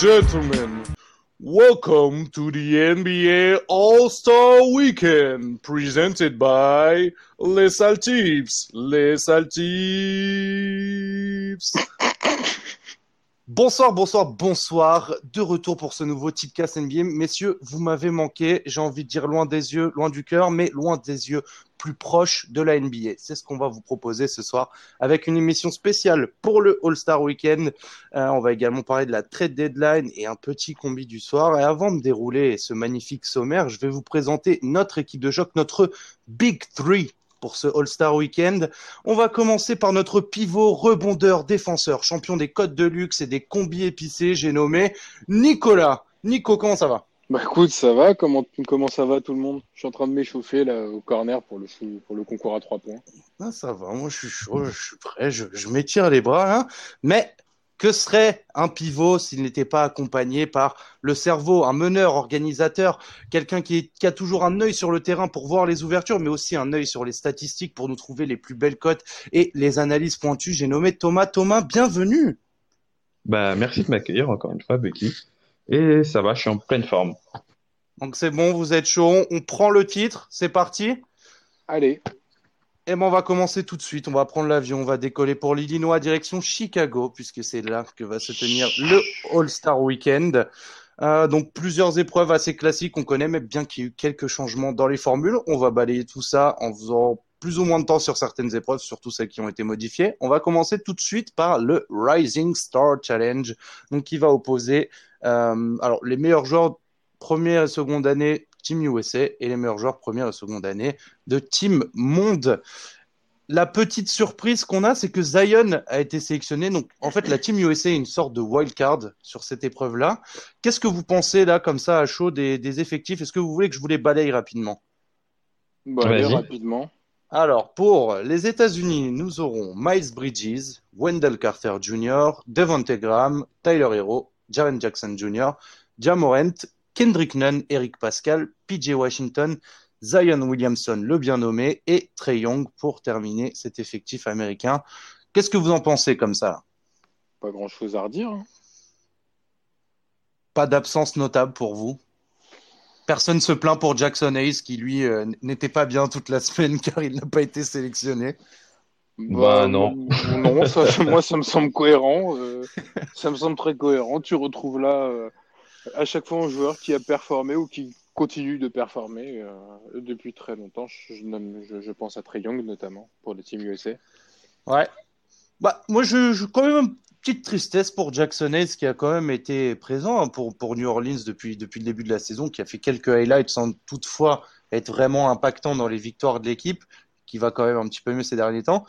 Gentlemen, welcome to the NBA All-Star Weekend presented by Les Altips. Les Altips. Bonsoir, bonsoir, bonsoir. De retour pour ce nouveau Tipcast NBA. Messieurs, vous m'avez manqué. J'ai envie de dire loin des yeux, loin du cœur, mais loin des yeux, plus proche de la NBA. C'est ce qu'on va vous proposer ce soir avec une émission spéciale pour le All-Star Weekend. Euh, on va également parler de la trade deadline et un petit combi du soir. Et avant de dérouler ce magnifique sommaire, je vais vous présenter notre équipe de choc, notre Big Three pour ce All-Star Weekend. On va commencer par notre pivot, rebondeur, défenseur, champion des codes de luxe et des combis épicés, j'ai nommé Nicolas. Nico, comment ça va? Bah écoute, ça va. Comment, comment ça va tout le monde? Je suis en train de m'échauffer là au corner pour le, pour le concours à trois points. Ah, ça va, moi je suis chaud, je suis prêt, je, je m'étire les bras. Hein. Mais que serait un pivot s'il n'était pas accompagné par le cerveau, un meneur, organisateur, quelqu'un qui, qui, a toujours un œil sur le terrain pour voir les ouvertures, mais aussi un œil sur les statistiques pour nous trouver les plus belles cotes et les analyses pointues. J'ai nommé Thomas. Thomas, bienvenue. Bah, merci de m'accueillir encore une fois, Becky. Et ça va, je suis en pleine forme. Donc c'est bon, vous êtes chaud. On prend le titre, c'est parti. Allez. Et ben on va commencer tout de suite. On va prendre l'avion, on va décoller pour l'Illinois direction Chicago, puisque c'est là que va se tenir le All-Star Weekend. Euh, donc plusieurs épreuves assez classiques, on connaît, mais bien qu'il y ait eu quelques changements dans les formules, on va balayer tout ça en faisant plus ou moins de temps sur certaines épreuves, surtout celles qui ont été modifiées. On va commencer tout de suite par le Rising Star Challenge, donc qui va opposer euh, alors les meilleurs joueurs première et seconde année Team USA et les meilleurs joueurs première et seconde année de Team Monde. La petite surprise qu'on a, c'est que Zion a été sélectionné. Donc, en fait, la Team USA est une sorte de wild card sur cette épreuve-là. Qu'est-ce que vous pensez, là, comme ça, à chaud, des, des effectifs? Est-ce que vous voulez que je vous les balaye rapidement? Bon, allez, rapidement. Alors, pour les États-Unis, nous aurons Miles Bridges, Wendell Carter Jr., Devontae Graham, Tyler Hero, Jaren Jackson Jr., Jamorant, Kendrick Nunn, Eric Pascal, PJ Washington, Zion Williamson, le bien nommé, et Trey Young pour terminer cet effectif américain. Qu'est-ce que vous en pensez comme ça? Pas grand-chose à redire. Hein. Pas d'absence notable pour vous? Personne se plaint pour Jackson Hayes qui lui euh, n'était pas bien toute la semaine car il n'a pas été sélectionné. Bah, bah non. Non, ça, moi ça me semble cohérent. Euh, ça me semble très cohérent. Tu retrouves là euh, à chaque fois un joueur qui a performé ou qui continue de performer euh, depuis très longtemps. Je, pense à Trey Young notamment pour le Team USA. Ouais. Bah moi je, je quand même une petite tristesse pour Jackson Hayes qui a quand même été présent hein, pour, pour New Orleans depuis, depuis le début de la saison, qui a fait quelques highlights sans toutefois être vraiment impactant dans les victoires de l'équipe qui va quand même un petit peu mieux ces derniers temps.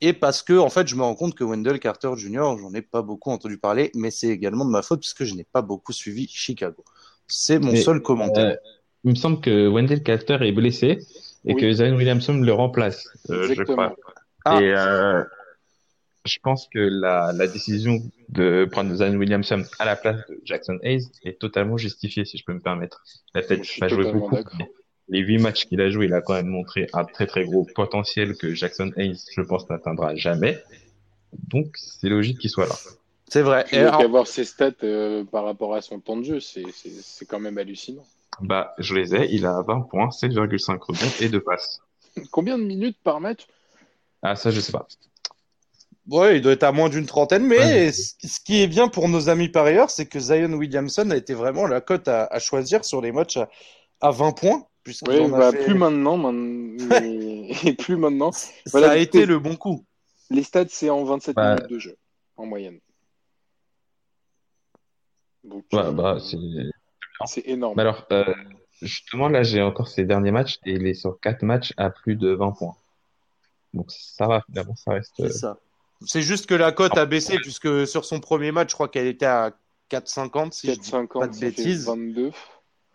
Et parce que, en fait, je me rends compte que Wendell Carter Jr., j'en ai pas beaucoup entendu parler, mais c'est également de ma faute puisque je n'ai pas beaucoup suivi Chicago. C'est mon mais, seul commentaire. Euh, il me semble que Wendell Carter est blessé et oui. que Zion Williamson le remplace, euh, je crois. Ah. Et euh, je pense que la, la décision de prendre Zion Williamson à la place de Jackson Hayes est totalement justifiée, si je peux me permettre. Il a peut-être pas joué beaucoup, les huit matchs qu'il a joué, il a quand même montré un très très gros potentiel que Jackson Hayes, je pense, n'atteindra jamais. Donc, c'est logique qu'il soit là. C'est vrai. Et alors... avoir ses stats euh, par rapport à son temps de jeu, c'est quand même hallucinant. Bah, je les ai. Il a 20 points, 7,5 rebonds et 2 passes. Combien de minutes par match? Ah, ça, je sais pas. Ouais, il doit être à moins d'une trentaine, mais ouais. ce qui est bien pour nos amis par ailleurs, c'est que Zion Williamson a été vraiment la cote à, à choisir sur les matchs à, à 20 points. Oui, bah, fait... plus maintenant, mais... et plus maintenant. Ça a été le bon coup. Les stats, c'est en 27 bah... minutes de jeu, en moyenne. Donc, ouais, bah, c'est énorme. Mais alors, euh, justement, là, j'ai encore ces derniers matchs et il est sur 4 matchs à plus de 20 points. Donc, ça va, finalement, ça reste. C'est ça. C'est juste que la cote a baissé, puisque sur son premier match, je crois qu'elle était à 4,50, si 4, je dis pas de bêtises. 22.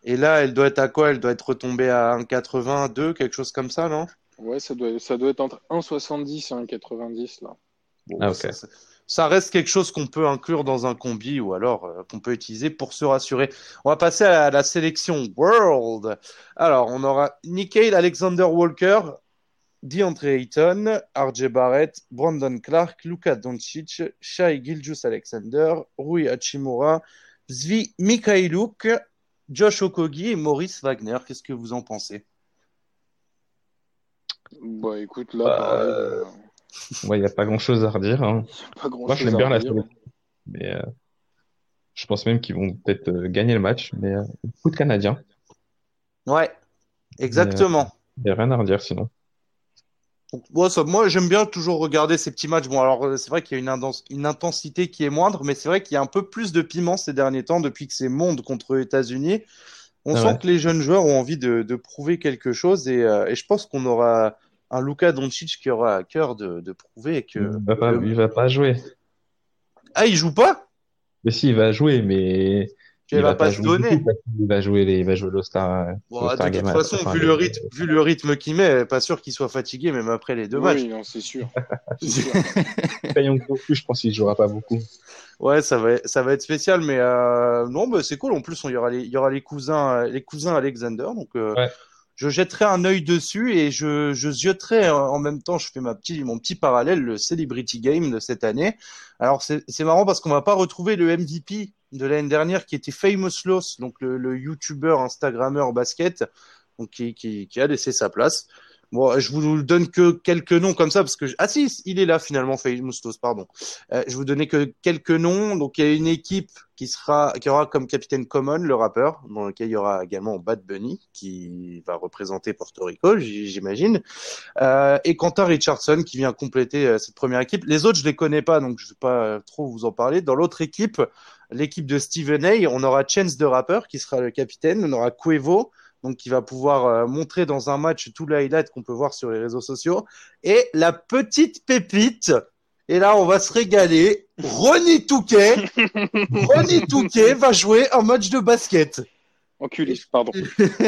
Et là, elle doit être à quoi? Elle doit être retombée à 1,82, quelque chose comme ça, non? Ouais, ça doit, ça doit être entre 1,70 et 1,90 là. Bon, ah, okay. ça, ça, reste quelque chose qu'on peut inclure dans un combi ou alors euh, qu'on peut utiliser pour se rassurer. On va passer à la sélection World. Alors, on aura Nikhil Alexander Walker. DeAndre Ayton, RJ Barrett, Brandon Clark, Luka Doncic, Shai Gilgius Alexander, Rui Hachimura, Zvi Mikhailuk, Josh Okogi et Maurice Wagner. Qu'est-ce que vous en pensez? Bah écoute, là, bah, euh, il n'y a pas grand-chose à redire. Hein. Moi, je l'aime bien la Mais euh, je pense même qu'ils vont peut-être euh, gagner le match. Mais beaucoup de Canadiens. Ouais, exactement. Il n'y a rien à redire sinon. Moi, j'aime bien toujours regarder ces petits matchs. Bon, alors, c'est vrai qu'il y a une, une, intensité qui est moindre, mais c'est vrai qu'il y a un peu plus de piment ces derniers temps depuis que c'est monde contre États-Unis. On ah sent que les jeunes joueurs ont envie de, de prouver quelque chose et, et je pense qu'on aura un Luka Doncic qui aura à cœur de, de prouver que. Il va, pas, il va pas jouer. Ah, il joue pas? Mais si, il va jouer, mais. Il, va, pas, se donner. Il va jouer les, il va jouer l'All-Star. de toute façon, vu le rythme, vu le rythme qu'il met, pas sûr qu'il soit fatigué, même après les deux matchs. Oui, non, c'est sûr. Payons plus, je pense qu'il jouera pas beaucoup. Ouais, ça va, ça va être spécial, mais euh, non, bah, c'est cool. En plus, il y aura les, il y aura les cousins, les cousins Alexander, donc. Euh, ouais je jetterai un œil dessus et je, je zioterai en même temps, je fais ma petit, mon petit parallèle, le Celebrity Game de cette année. Alors c'est marrant parce qu'on va pas retrouver le MVP de l'année dernière qui était Famous Loss, donc le, le YouTuber, Instagrammeur basket, donc qui, qui, qui a laissé sa place. Bon, je vous donne que quelques noms comme ça parce que ah si, il est là finalement, Famous Loss, pardon. Euh, je vous donnais que quelques noms. Donc il y a une équipe qui sera qui aura comme capitaine Common le rappeur, dans lequel il y aura également Bad Bunny qui va représenter Porto Rico, j'imagine, euh, et Quentin Richardson qui vient compléter euh, cette première équipe. Les autres je les connais pas donc je vais pas trop vous en parler. Dans l'autre équipe, l'équipe de Steven A, on aura Chance de rappeur qui sera le capitaine, on aura Cuevo donc qui va pouvoir euh, montrer dans un match tout l'highlight qu'on peut voir sur les réseaux sociaux. Et la petite pépite, et là on va se régaler, Ronnie Touquet, Ronnie Touquet va jouer un match de basket. Enculé, pardon.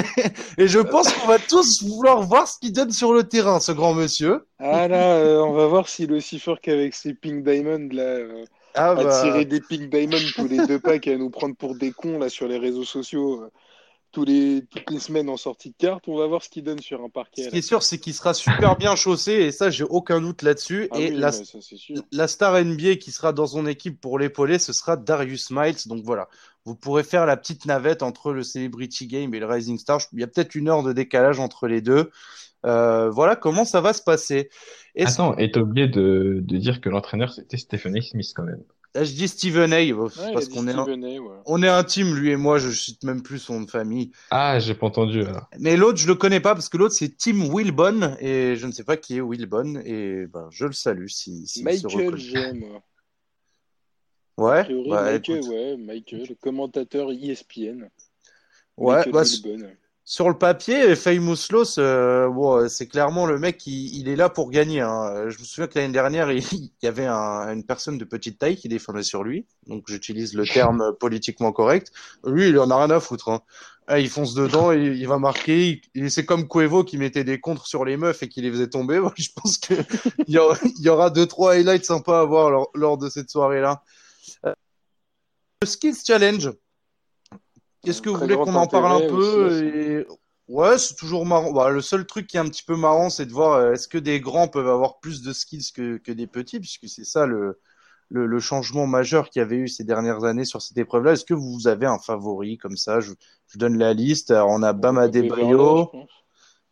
et je pense qu'on va tous vouloir voir ce qu'il donne sur le terrain, ce grand monsieur. Ah là, euh, on va voir s'il est aussi fort qu'avec ses Pink Diamond là. Euh, ah à bah. tirer des Pink Diamond tous les deux packs et à nous prendre pour des cons là sur les réseaux sociaux les, toutes les semaines en sortie de carte. On va voir ce qu'il donne sur un parquet. Ce qui est sûr, c'est qu'il sera super bien chaussé et ça, j'ai aucun doute là-dessus. Ah et la, la, star NBA qui sera dans son équipe pour l'épauler, ce sera Darius Miles. Donc voilà, vous pourrez faire la petite navette entre le Celebrity Game et le Rising Star. Il y a peut-être une heure de décalage entre les deux. Euh, voilà comment ça va se passer. Attends, et t'as oublié de, de dire que l'entraîneur c'était Stephen A. Smith quand même. Là, je dis Steven A. parce qu'on est, un... on est intime, lui et moi, je cite même plus son nom de famille. Ah, j'ai pas entendu Mais l'autre, je le connais pas parce que l'autre, c'est Tim Wilbon et je ne sais pas qui est Wilbon et ben, je le salue si, si Michael, j'aime. Ouais, bah, Michael, ouais, Michael, commentateur ESPN. Ouais, bah, sur le papier, Famous Loss, euh, bon, c'est clairement le mec, il, il, est là pour gagner. Hein. Je me souviens que l'année dernière, il, y avait un, une personne de petite taille qui défendait sur lui. Donc j'utilise le terme politiquement correct. Lui, il en a rien à foutre. Hein. Ah, il fonce dedans, et il va marquer. C'est comme Cuevo qui mettait des contres sur les meufs et qui les faisait tomber. je pense que il y, aura, il y aura deux trois highlights sympas à voir lors, lors de cette soirée-là. Euh, le Skills Challenge. Est-ce que vous voulez qu'on en parle un peu Ouais, c'est toujours marrant. Bah, le seul truc qui est un petit peu marrant, c'est de voir euh, est-ce que des grands peuvent avoir plus de skills que, que des petits, puisque c'est ça le, le, le, changement majeur qu'il y avait eu ces dernières années sur cette épreuve-là. Est-ce que vous avez un favori comme ça? Je, je donne la liste. Alors, on a Bama Bayo,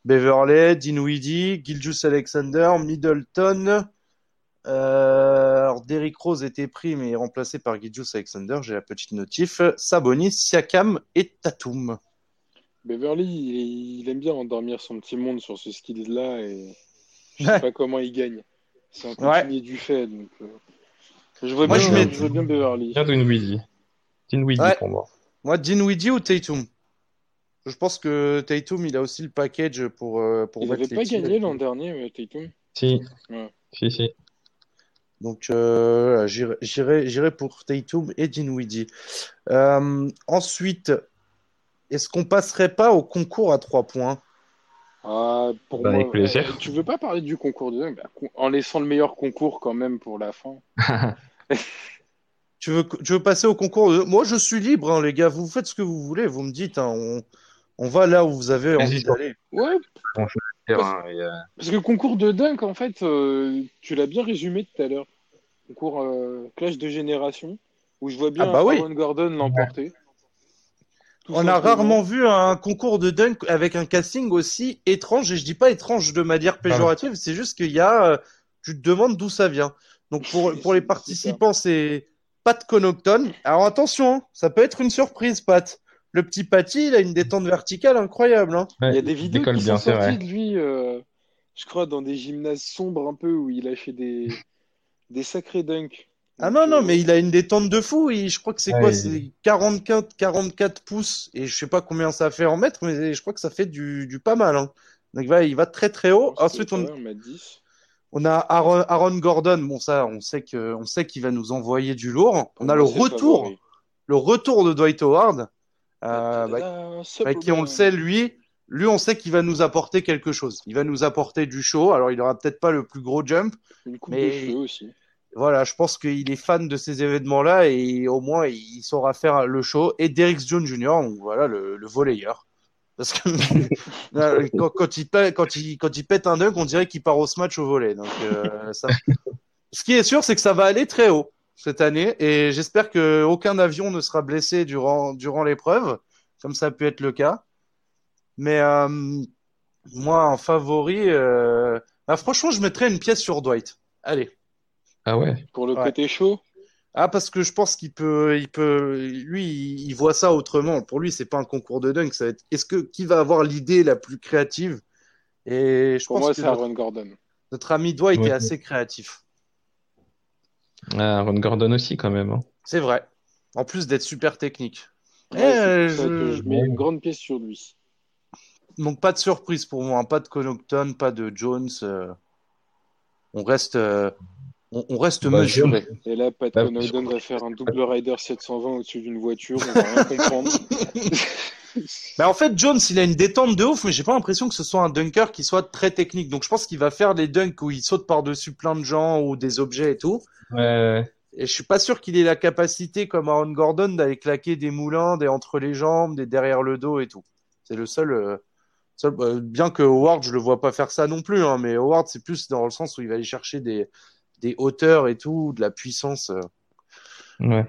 Beverley, Dinwiddie, Giljus Alexander, Middleton, euh, alors, Derrick Rose était pris, mais remplacé par Gidjus Alexander. J'ai la petite notif. Sabonis, Siakam et Tatum. Beverly, il, aime bien endormir son petit monde sur ce skill-là et je sais pas comment il gagne. C'est un continu du fait. Donc, euh, Je vois bien, je, mets... je bien Beverly. Bien Dinwiddie. Dinwiddie pour moi. Moi, Dinwiddie ou Tatum? Je pense que Tatum, il a aussi le package pour, euh, pour il n'avait pas gagné l'an dernier, Tatum Si. Si, si. Donc, euh, j'irai pour Tatum et Dinwiddie. Euh, ensuite, est-ce qu'on passerait pas au concours à trois points? Ah, pour bah, Avec plaisir. Euh, tu veux pas parler du concours de bah, en laissant le meilleur concours quand même pour la fin tu, veux, tu veux passer au concours de... Moi, je suis libre, hein, les gars. Vous faites ce que vous voulez. Vous me dites. Hein, on, on va là où vous avez envie d'aller. Ouais. Terrain. Parce, que concours de dunk, en fait, tu l'as bien résumé tout à l'heure. Concours clash de génération, où je vois bien ah bah Gordon l'emporter. On a rarement vu un concours de dunk avec un casting aussi étrange, et je dis pas étrange de manière péjorative, c'est juste qu'il y a, tu te demandes d'où ça vient. Donc pour, pour les participants, c'est Pat Connaughton. Alors attention, hein, ça peut être une surprise, Pat. Le petit Patty, il a une détente verticale incroyable. Hein. il y a des vidéos qui sont sorties de lui, euh, je crois, dans des gymnases sombres un peu où il a fait des, des sacrés dunks. Ah non, non, euh, mais il a une détente de fou. je crois que c'est quoi C'est 44, 44 pouces. Et je sais pas combien ça fait en mètres, mais je crois que ça fait du, du pas mal. Hein. Donc il va, il va très très haut. Ensuite, on, on a Aaron, Gordon. Bon, ça, on sait que, on sait qu'il va nous envoyer du lourd. On a le retour, le retour de Dwight Howard, euh, bah, bah, qui on le sait, lui, lui, on sait qu'il va nous apporter quelque chose. Il va nous apporter du show. Alors, il aura peut-être pas le plus gros jump, Une coupe mais de aussi voilà, je pense qu'il est fan de ces événements-là et au moins il saura faire le show. Et Derek Jones Jr., voilà, le, le volleyeur. Parce que quand, quand, il pète, quand, il, quand il pète un dunk, on dirait qu'il part au match au volet. Donc, euh, ça... Ce qui est sûr, c'est que ça va aller très haut cette année et j'espère qu'aucun avion ne sera blessé durant, durant l'épreuve, comme ça a pu être le cas. Mais euh, moi, en favori, euh... bah, franchement, je mettrais une pièce sur Dwight. Allez. Ah ouais. Pour le côté chaud? Ah, parce que je pense qu'il peut, il peut, lui, il voit ça autrement. Pour lui, c'est pas un concours de dunk. Ça va être, est-ce que qui va avoir l'idée la plus créative? Et je Pour pense moi, c'est Aaron Gordon. Notre ami Dwight était assez créatif. Ah, Aaron Gordon aussi, quand même. Hein. C'est vrai. En plus d'être super technique. Eh, je... mets une grande pièce sur lui. Donc pas de surprise pour moi, hein. pas de Connaughton, pas de Jones. Euh. On reste, euh, on, reste bah, mesuré. Et là, Pat bah, Connaughton va faire un double rider 720 au-dessus d'une voiture, on va rien comprendre. bah en fait, Jones, il a une détente de ouf, mais j'ai pas l'impression que ce soit un dunker qui soit très technique. Donc je pense qu'il va faire des dunks où il saute par-dessus plein de gens ou des objets et tout. Ouais. Et je suis pas sûr qu'il ait la capacité, comme Aaron Gordon, d'aller claquer des moulins, des entre les jambes, des derrière le dos et tout. C'est le seul. Euh, seul euh, bien que Howard, je le vois pas faire ça non plus, hein, mais Howard, c'est plus dans le sens où il va aller chercher des, des hauteurs et tout, de la puissance. Euh. Ouais.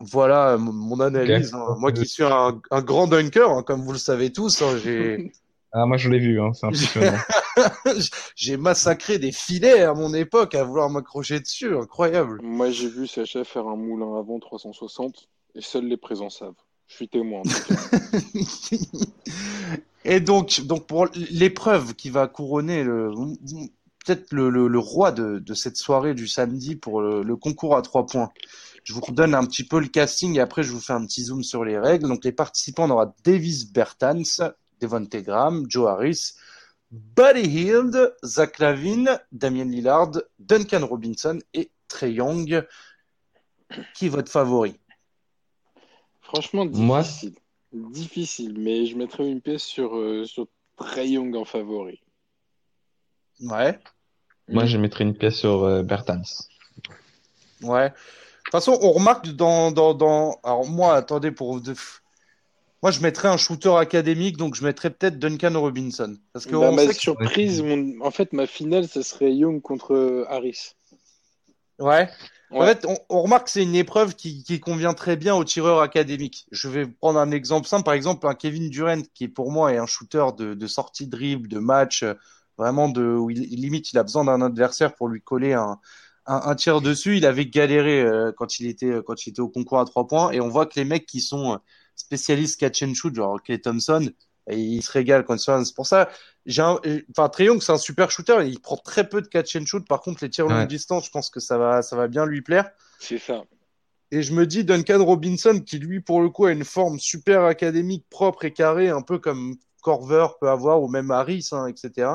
Voilà mon analyse. Hein. Moi qui suis un, grand dunker, hein, comme vous le savez tous, hein, j'ai. Ah, moi je l'ai vu, c'est impressionnant. j'ai massacré des filets à mon époque à vouloir m'accrocher dessus, incroyable. Moi j'ai vu chefs faire un moulin avant 360 et seuls les présents savent. Je suis témoin. et donc, donc pour l'épreuve qui va couronner le, peut-être le, le, roi de, de, cette soirée du samedi pour le, concours à trois points. Je vous redonne un petit peu le casting et après je vous fais un petit zoom sur les règles. Donc les participants, on aura Davis Bertans, Devonte Graham, Joe Harris, Buddy Hield, Zach Lavine, Damien Lillard, Duncan Robinson et Trey Young. Qui est votre favori? Franchement, difficile. Difficile, mais je mettrais une pièce sur, euh, sur Trey Young en favori. Ouais. Moi, je mettrais une pièce sur euh, Bertans. Ouais. De toute façon, on remarque dans, dans, dans... Alors moi, attendez, pour... Moi, je mettrais un shooter académique, donc je mettrais peut-être Duncan Robinson. Parce que bah, ma surprise, en fait, ma finale, ce serait Young contre Harris. Ouais. En fait, on, remarque que c'est une épreuve qui, qui, convient très bien aux tireurs académiques. Je vais prendre un exemple simple. Par exemple, un Kevin Durant, qui pour moi est un shooter de, de sortie de dribble, de match, vraiment de où il, limite il a besoin d'un adversaire pour lui coller un, un, un tir dessus. Il avait galéré euh, quand il était quand il était au concours à trois points et on voit que les mecs qui sont euh, spécialistes catch and shoot, genre Clay Thompson, et ils se régalent quand ils sont. C'est pour ça, j'ai enfin Triangle c'est un super shooter. Il prend très peu de catch and shoot. Par contre, les tirs longue distance, je pense que ça va ça va bien lui plaire. C'est ça. Et je me dis Duncan Robinson qui lui pour le coup a une forme super académique, propre et carrée, un peu comme Corver peut avoir ou même Harris, hein, etc.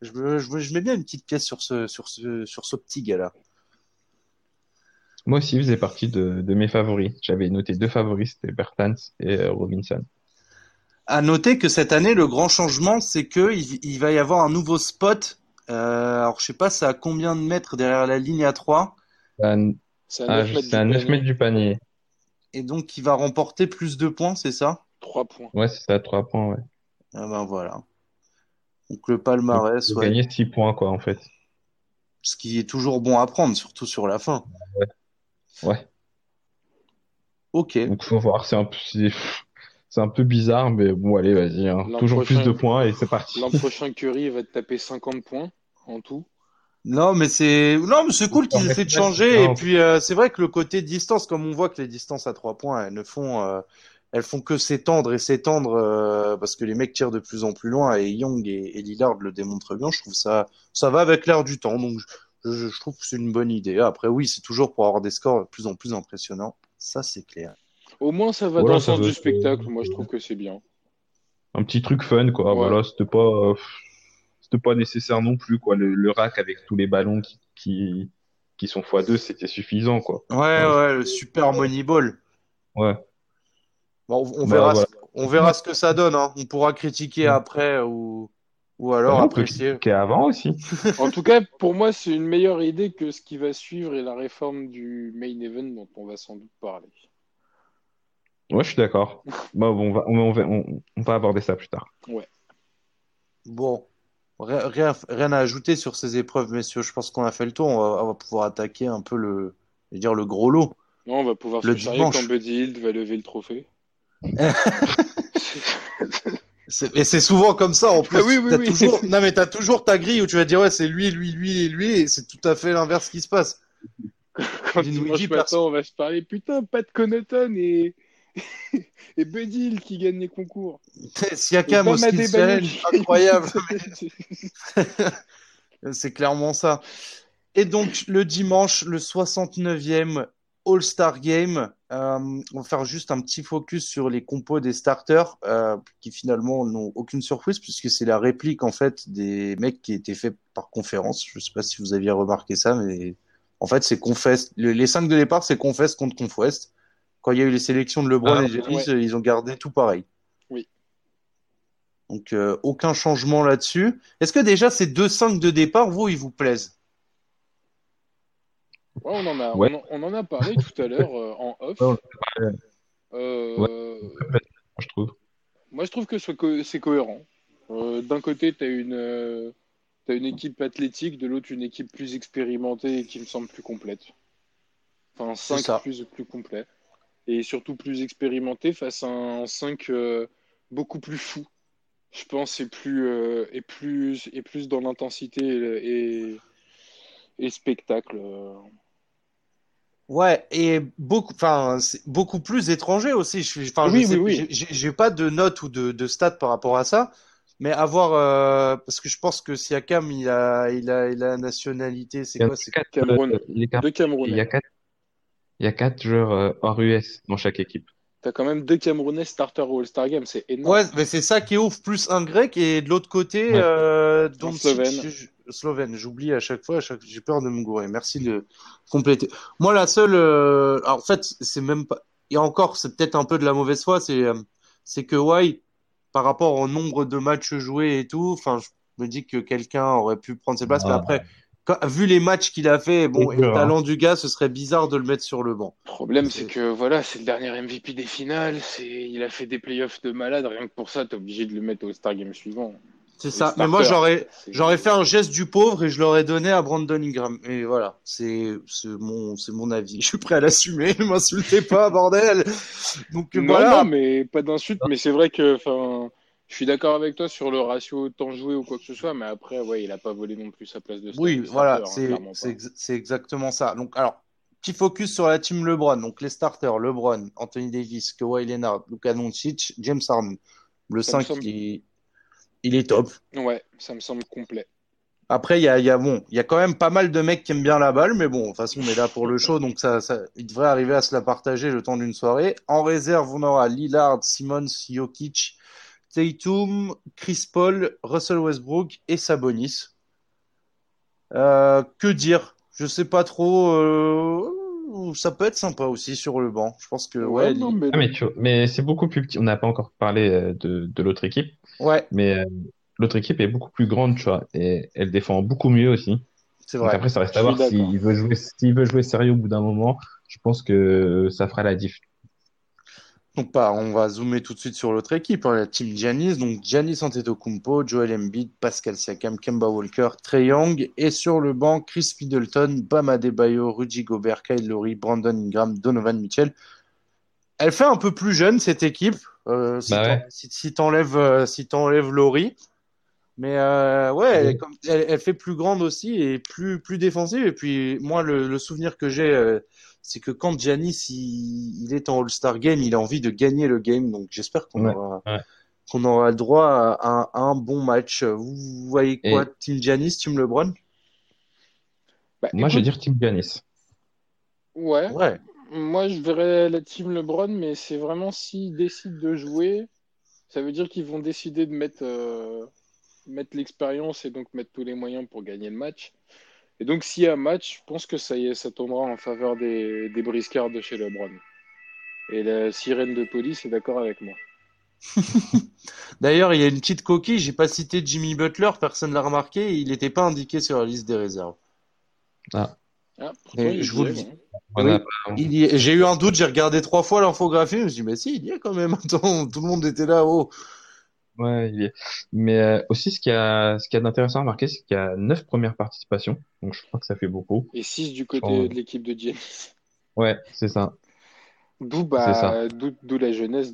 Je, je, mets bien une petite pièce sur ce, sur ce, sur ce petit gars-là. Moi aussi, il faisait partie de, de mes favoris. J'avais noté deux favoris, c'était Bertans et euh, Robinson. À noter que cette année, le grand changement, c'est que il, va y avoir un nouveau spot. Euh, alors, je sais pas, c'est à combien de mètres derrière la ligne à 3 C'est à 9, ah, mètres, du panier. Et donc, il va remporter plus de points, c'est ça? 3 points. Ouais, c'est ça, 3 points, ouais. Ah ben voilà. Donc le palmarès, ouais. Gagner 6 points, quoi, en fait. Ce qui est toujours bon à prendre, surtout sur la fin. Ouais. ouais. Ok. Donc faut voir, c'est un peu, c'est un peu bizarre, mais bon, allez, vas-y. Hein. Toujours plus de points et c'est parti. L'an prochain, Curry va te taper 50 points en tout. Non, mais c'est non, mais c'est cool qu'ils essaient de changer. Et puis euh, c'est vrai que le côté distance, comme on voit que les distances à trois points, elles ne font, euh, elles font que s'étendre et s'étendre euh, parce que les mecs tirent de plus en plus loin et Young et, Lillard le démontrent bien. Je trouve ça, ça va avec l'air du temps. Donc je, je trouve que c'est une bonne idée. Après oui, c'est toujours pour avoir des scores de plus en plus impressionnants. Ça c'est clair. Au moins ça va dans le sens du spectacle. Moi je trouve que c'est bien. Un petit truc fun quoi. Voilà, c'était pas c'était pas nécessaire non plus quoi. Le, rack avec tous les ballons qui qui, qui sont x2, c'était suffisant quoi. Ouais ouais, le super Moneyball. Ouais. Bon, on bah, verra, ce, on verra ce que ça donne. Hein. On pourra critiquer après ou ou alors apprécier. Critiquer avant aussi. en tout cas, pour moi, c'est une meilleure idée que ce qui va suivre et la réforme du main event dont on va sans doute parler. Ouais, je suis d'accord. bah, on, va, on, va, on, va aborder ça plus tard. Ouais. Bon, Rien, rien à ajouter sur ces épreuves, messieurs. Je pense qu'on a fait le tour. On va, pouvoir attaquer un peu le, dire le gros lot. Non, on va pouvoir le se charrier quand Buddy Hield va lever le trophée. Et c'est souvent comme ça en plus. Ah oui, oui, Toujours... Non mais t'as toujours ta grille où tu vas dire ouais c'est lui, lui, lui et lui et c'est tout à fait l'inverse qui se passe. Quand dimanche matin on va se parler putain de Connaughton et et Buddy qui gagne les concours. Siakam au challenge, incroyable. C'est clairement ça. Et donc le dimanche, le 69e All-Star Game, euh, on va faire juste un petit focus sur les compos des starters euh, qui finalement n'ont aucune surprise puisque c'est la réplique en fait des mecs qui étaient faits par conférence. Je sais pas si vous aviez remarqué ça, mais en fait c'est Confess. Les cinq de départ c'est Confess contre Confest quand il y a eu les sélections de LeBron ah, et Janis, ils ont gardé tout pareil. Oui. Donc euh, aucun changement là-dessus. Est-ce que déjà ces deux 5 de départ, vous, ils vous plaisent? On, en a, on, en a parlé tout à l'heure euh, en off. Euh, je trouve. Moi, je trouve que c'est cohérent. D'un côté, tu as une, as une équipe athlétique, de l'autre, une équipe plus expérimentée et qui me semble plus complète. Enfin, 5 plus, plus complet et surtout plus expérimenté face à un 5 euh, beaucoup plus fou. Je pense et plus euh, et plus et plus dans l'intensité et, et, spectacle. Ouais, et beaucoup, enfin, beaucoup plus étranger aussi. Je, enfin, oui, oui, J'ai pas de notes ou de, de stats par rapport à ça, mais avoir, euh, parce que je pense que Siakam, il a, il a, il a la nationalité, c'est quoi C'est Cameroun. De Cameroun. Il y a quatre, il y a quatre joueurs euh, hors US dans chaque équipe. T'as quand même deux Camerounais starters au All-Star Game, c'est énorme. Ouais, mais c'est ça qui est ouf, plus un grec et de l'autre côté, euh, Slovène. Slovène, j'oublie à chaque fois, chaque... j'ai peur de me gourer. Merci de compléter. Moi, la seule, euh... en fait, c'est même pas, et encore, c'est peut-être un peu de la mauvaise foi, c'est, euh, c'est que ouais, par rapport au nombre de matchs joués et tout, enfin, je me dis que quelqu'un aurait pu prendre ses places, mais après, vu les matchs qu'il a fait, bon, et le talent du gars, ce serait bizarre de le mettre sur le banc. Le problème, c'est que voilà, c'est le dernier MVP des finales. C'est, il a fait des playoffs de malade. Rien que pour ça, t'es obligé de le mettre au Star Game suivant. C'est ça. Mais moi, j'aurais, j'aurais fait un geste du pauvre et je l'aurais donné à Brandon Ingram. Et voilà, c'est, c'est mon, c'est mon avis. Je suis prêt à l'assumer. Ne m'insultez pas, bordel. Donc voilà. Non, mais pas d'insulte. Mais c'est vrai que, enfin, je suis d'accord avec toi sur le ratio temps joué ou quoi que ce soit, mais après, ouais, il n'a pas volé non plus sa place de Oui, voilà, hein, c'est exactement ça. Donc, alors, petit focus sur la team LeBron. Donc, les starters, LeBron, Anthony Davis, Kawhi Leonard, Luka Doncic, James Harden. Le 5, il, est, top. Ouais, ça me semble complet. Après, il y a, y, a, bon, y a quand même pas mal de mecs qui aiment bien la balle, mais bon, de toute façon, on est là pour le show, donc ça, ça, il devrait arriver à se la partager le temps d'une soirée. En réserve, on aura Lillard, Simmons, Jokic, Tatum, Chris Paul, Russell Westbrook et Sabonis. Euh, que dire? Je sais pas trop. Euh, ça peut être sympa aussi sur le banc. Je pense que ouais. mais, ah, mais, c'est beaucoup plus petit. On n'a pas encore parlé euh, de, l'autre équipe. Ouais. Mais l'autre équipe est beaucoup plus grande, tu vois, et elle défend beaucoup mieux aussi. C'est vrai. après, ça reste à voir s'il veut jouer, s'il veut jouer sérieux au bout d'un moment. Je pense que ça fera la diff. Donc, pas, on va zoomer tout de suite sur l'autre équipe, hein, la team Giannis. Donc, Giannis Antetokounmpo, Joel Embiid, Pascal Siakam, Kemba Walker, Trey Young. Et sur le banc, Chris Middleton, Bam Adebayo, Rudy Gobert, Kyle Lowry, Brandon Ingram, Donovan Mitchell. Elle fait un peu plus jeune, cette équipe, euh, si bah si, t'enlèves euh, si Laurie. Mais euh, ouais, elle, elle, fait plus grande aussi et plus plus défensive. Et puis moi, le, le souvenir que j'ai, euh, c'est que quand Giannis il, il, est en All-Star Game, il a envie de gagner le game. Donc j'espère qu'on aura qu'on aura le droit à, un bon match. Vous, voyez quoi, Team Giannis, Team LeBron? Bah, Moi, je vais dire Team Giannis. Ouais. Ouais. Moi, je verrais la Team LeBron, mais c'est vraiment s'ils décident de jouer, ça veut dire qu'ils vont décider de mettre euh, mettre l'expérience et donc mettre tous les moyens pour gagner le match. Et donc, s'il y a un match, je pense que ça y est, ça tombera en faveur des, des briscards de chez LeBron. Et la sirène de police est d'accord avec moi. D'ailleurs, il y a une petite coquille, j'ai pas cité Jimmy Butler, personne l'a remarqué, il n'était pas indiqué sur la liste des réserves. Ah. ah je vous le dis. J'ai eu un doute, j'ai regardé trois fois l'infographie, je me suis dit, mais si, il y est quand même. Attends, tout le monde était là. haut Ouais, il Mais euh, aussi, ce qui a, ce qui a d'intéressant à remarquer, c'est qu'il y a neuf premières participations. Donc, je crois que ça fait beaucoup. Et six du côté de l'équipe de James. Ouais, c'est ça. D'où bah, d'où la jeunesse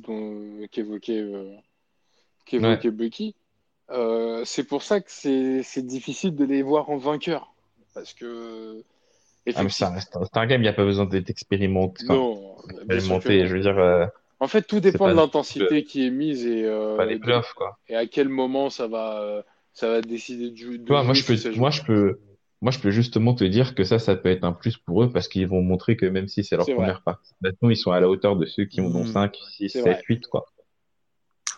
qu'évoquait euh, Bucky. Euh, c'est pour ça que c'est difficile de les voir en vainqueurs. Parce que. Ah, mais ça reste un game, il n'y a pas besoin d'être expérimenté. Non, expérimenté, je veux dire. En fait, tout dépend de l'intensité qui est mise et, euh, pas des bluffs, quoi. et à quel moment ça va, euh, ça va décider de jouer. moi, je peux, moi, je peux, moi, je peux justement te dire que ça, ça peut être un plus pour eux parce qu'ils vont montrer que même si c'est leur première partie, maintenant, ils sont à la hauteur de ceux qui en ont 5, 6, 7, 8, quoi.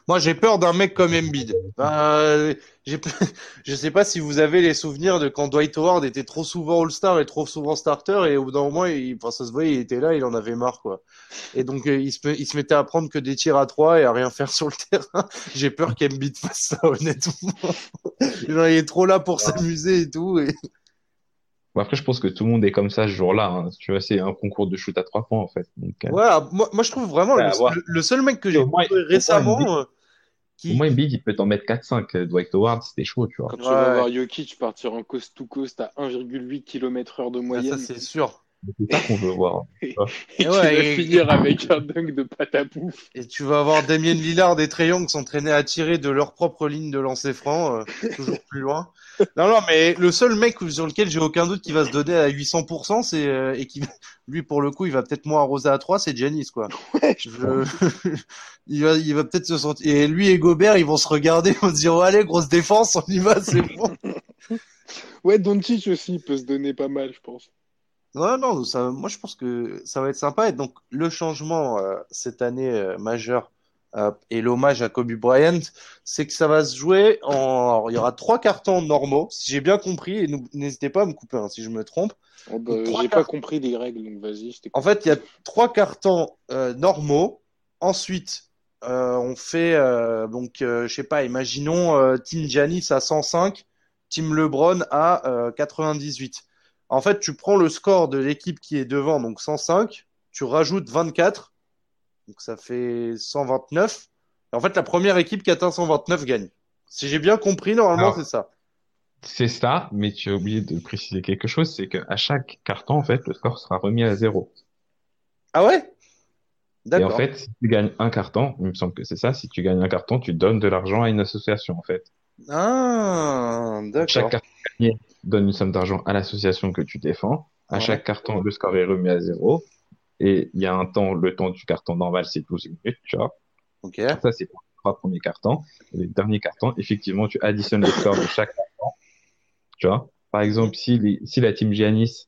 Moi, j'ai peur d'un mec comme Embiid. Euh, je sais pas si vous avez les souvenirs de quand Dwight Howard était trop souvent All-Star et trop souvent starter et au bout d'un moment, il, enfin, ça se voyait, il était là, il en avait marre, quoi. Et donc, euh, il se, il se mettait à prendre que des tirs à trois et à rien faire sur le terrain. j'ai peur qu'Embiid fasse ça, honnêtement. il est trop là pour s'amuser et tout. Et... après, je pense que tout le monde est comme ça ce jour-là. Hein. Tu vois, c'est un concours de shoot à trois points, en fait. Euh, ouais, moi, moi, je trouve vraiment le, seul mec que j'ai vu récemment, qui... Au moins, Big, il peut t'en mettre 4-5. Dwight Howard, c'était chaud, tu vois. Quand tu vas voir Jokic partir en coast to coast à 1,8 km heure de moyenne. ça, c'est sûr. C'est ça qu'on veut voir. et, tu vas finir avec un dunk de patapouf. Et tu vas avoir Damien Lillard et Trey Young s'entraîner à tirer de leur propre ligne de lancer franc, euh, toujours plus loin. Non, non, mais le seul mec sur lequel j'ai aucun doute qui va se donner à 800%, c'est euh, et qui lui pour le coup, il va peut-être moins arroser à 3, c'est Janis quoi. il va, il va peut-être se sentir. Et lui et Gobert, ils vont se regarder, ils vont se dire oh, allez grosse défense, on y va, c'est bon. ouais, Doncic aussi il peut se donner pas mal, je pense. Non, non, ça, moi je pense que ça va être sympa. Et donc le changement euh, cette année euh, majeur euh, et l'hommage à Kobe Bryant, c'est que ça va se jouer en. il y aura trois cartons normaux, si j'ai bien compris. Et n'hésitez pas à me couper hein, si je me trompe. Oh bah, j'ai pas compris les règles, donc vas-y. En fait, il y a trois cartons normaux. Ensuite, on fait donc, je sais pas, imaginons Team Janis à 105, Team LeBron à 98. En fait, tu prends le score de l'équipe qui est devant, donc 105, tu rajoutes 24, donc ça fait 129. en fait, la première équipe qui atteint 129 gagne. Si j'ai bien compris, normalement, c'est ça. C'est ça, mais tu as oublié de préciser quelque chose, c'est qu'à chaque carton, en fait, le score sera remis à zéro. Ah ouais? D'accord. Et en fait, si tu gagnes un carton, il me semble que c'est ça, si tu gagnes un carton, tu donnes de l'argent à une association, en fait. Ah, d'accord. Chaque carton donne une somme d'argent à l'association que tu défends. À chaque carton, le score est remis à zéro. Et il y a un temps, le temps du carton normal, c'est 12 minutes, tu vois. Ça, c'est pour les trois premiers cartons. Et les derniers cartons, effectivement, tu additionnes le score de chaque carton. Tu vois. Par exemple, si, si la team Giannis,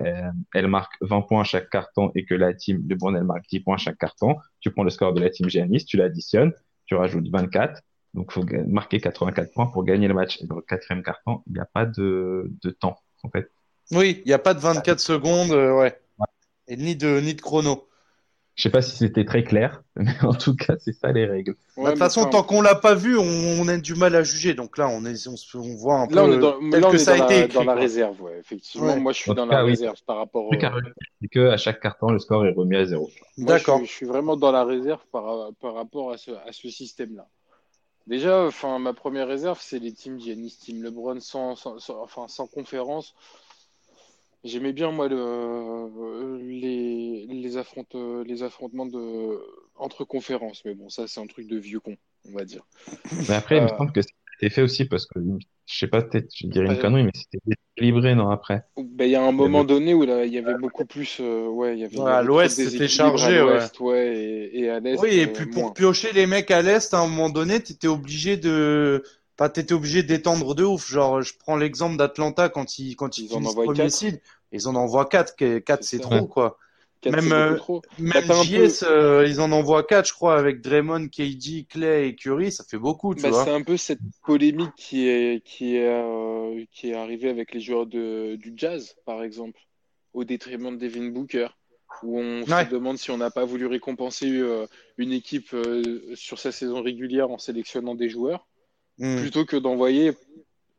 euh, elle marque 20 points à chaque carton et que la team de elle marque 10 points à chaque carton, tu prends le score de la team Giannis, tu l'additionnes, tu rajoutes 24 donc, il faut marquer 84 points pour gagner le match. Et dans le quatrième carton, il n'y a pas de, de temps, en fait. Oui, il n'y a pas de 24 secondes, euh, ouais. Et ni de, ni de chrono. Je sais pas si c'était très clair, mais en tout cas, c'est ça les règles. Bah, de toute façon, tant qu'on l'a pas vu, on, a du mal à juger. Donc là, on, est, on, voit un peu on est dans, tel que ça a été écrit, dans la réserve. Ouais. Effectivement, moi, je suis dans la réserve par rapport. Au... C'est que à chaque carton, le score est remis à zéro. D'accord. Je, suis vraiment dans la réserve par, par rapport à ce, à ce système-là. Déjà, enfin, ma première réserve, c'est les teams Giannis, Team LeBron sans, sans, enfin, sans conférence. J'aimais bien moi le, les, les, affrontes, les affrontements de, entre conférences, mais bon, ça c'est un truc de vieux con, on va dire. Mais après, il me euh, semble que c'était fait aussi parce que je sais pas, peut-être, je dirais une connerie, mais c'était équilibré, non, après. Ben, il y a un moment donné où là, il y avait beaucoup plus, euh, ouais, il y avait. à l'ouest, c'était chargé, ouais. ouais et, et, à l'est. Oui, et puis pour piocher les mecs à l'est, à un moment donné, tu étais obligé de, Enfin, t'étais obligé d'étendre de ouf. Genre, je prends l'exemple d'Atlanta quand ils quand ils, ils finissent premier seed, ils en envoient 4. 4 c'est trop quoi. Même euh, même JS, euh, ils en envoient 4 je crois avec Draymond, KD, Clay et Curry, ça fait beaucoup, tu bah, vois. C'est un peu cette polémique qui est qui est euh, qui est arrivée avec les joueurs de du Jazz par exemple, au détriment de Devin Booker où on se demande si on n'a pas voulu récompenser une équipe sur sa saison régulière en sélectionnant des joueurs. Hmm. plutôt que d'envoyer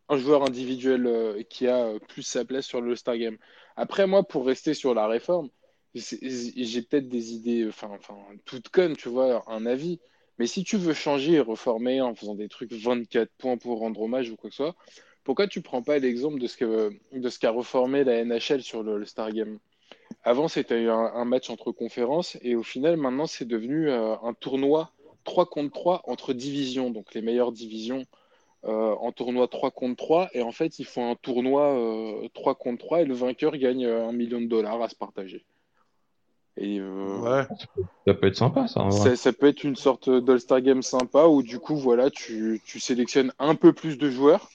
un joueur individuel qui a plus sa place sur le Star Game. Après, moi, pour rester sur la réforme, j'ai peut-être des idées, enfin, enfin, toutes tu vois, un avis. Mais si tu veux changer reformer en faisant des trucs 24 points pour rendre hommage ou quoi que ce soit, pourquoi tu prends pas l'exemple de ce que qu'a reformé la NHL sur le, Star Game Avant, c'était un, match entre conférences et au final, maintenant, c'est devenu euh, un tournoi 3 contre 3 entre divisions, donc les meilleures divisions euh, en tournoi 3 contre 3. Et en fait, ils font un tournoi 3 euh, contre 3 et le vainqueur gagne euh, un million de dollars à se partager. Et ouais. Ça peut être sympa, ça, ça. peut être une sorte d'All-Star Game sympa où du coup, voilà, tu, tu sélectionnes un peu plus de joueurs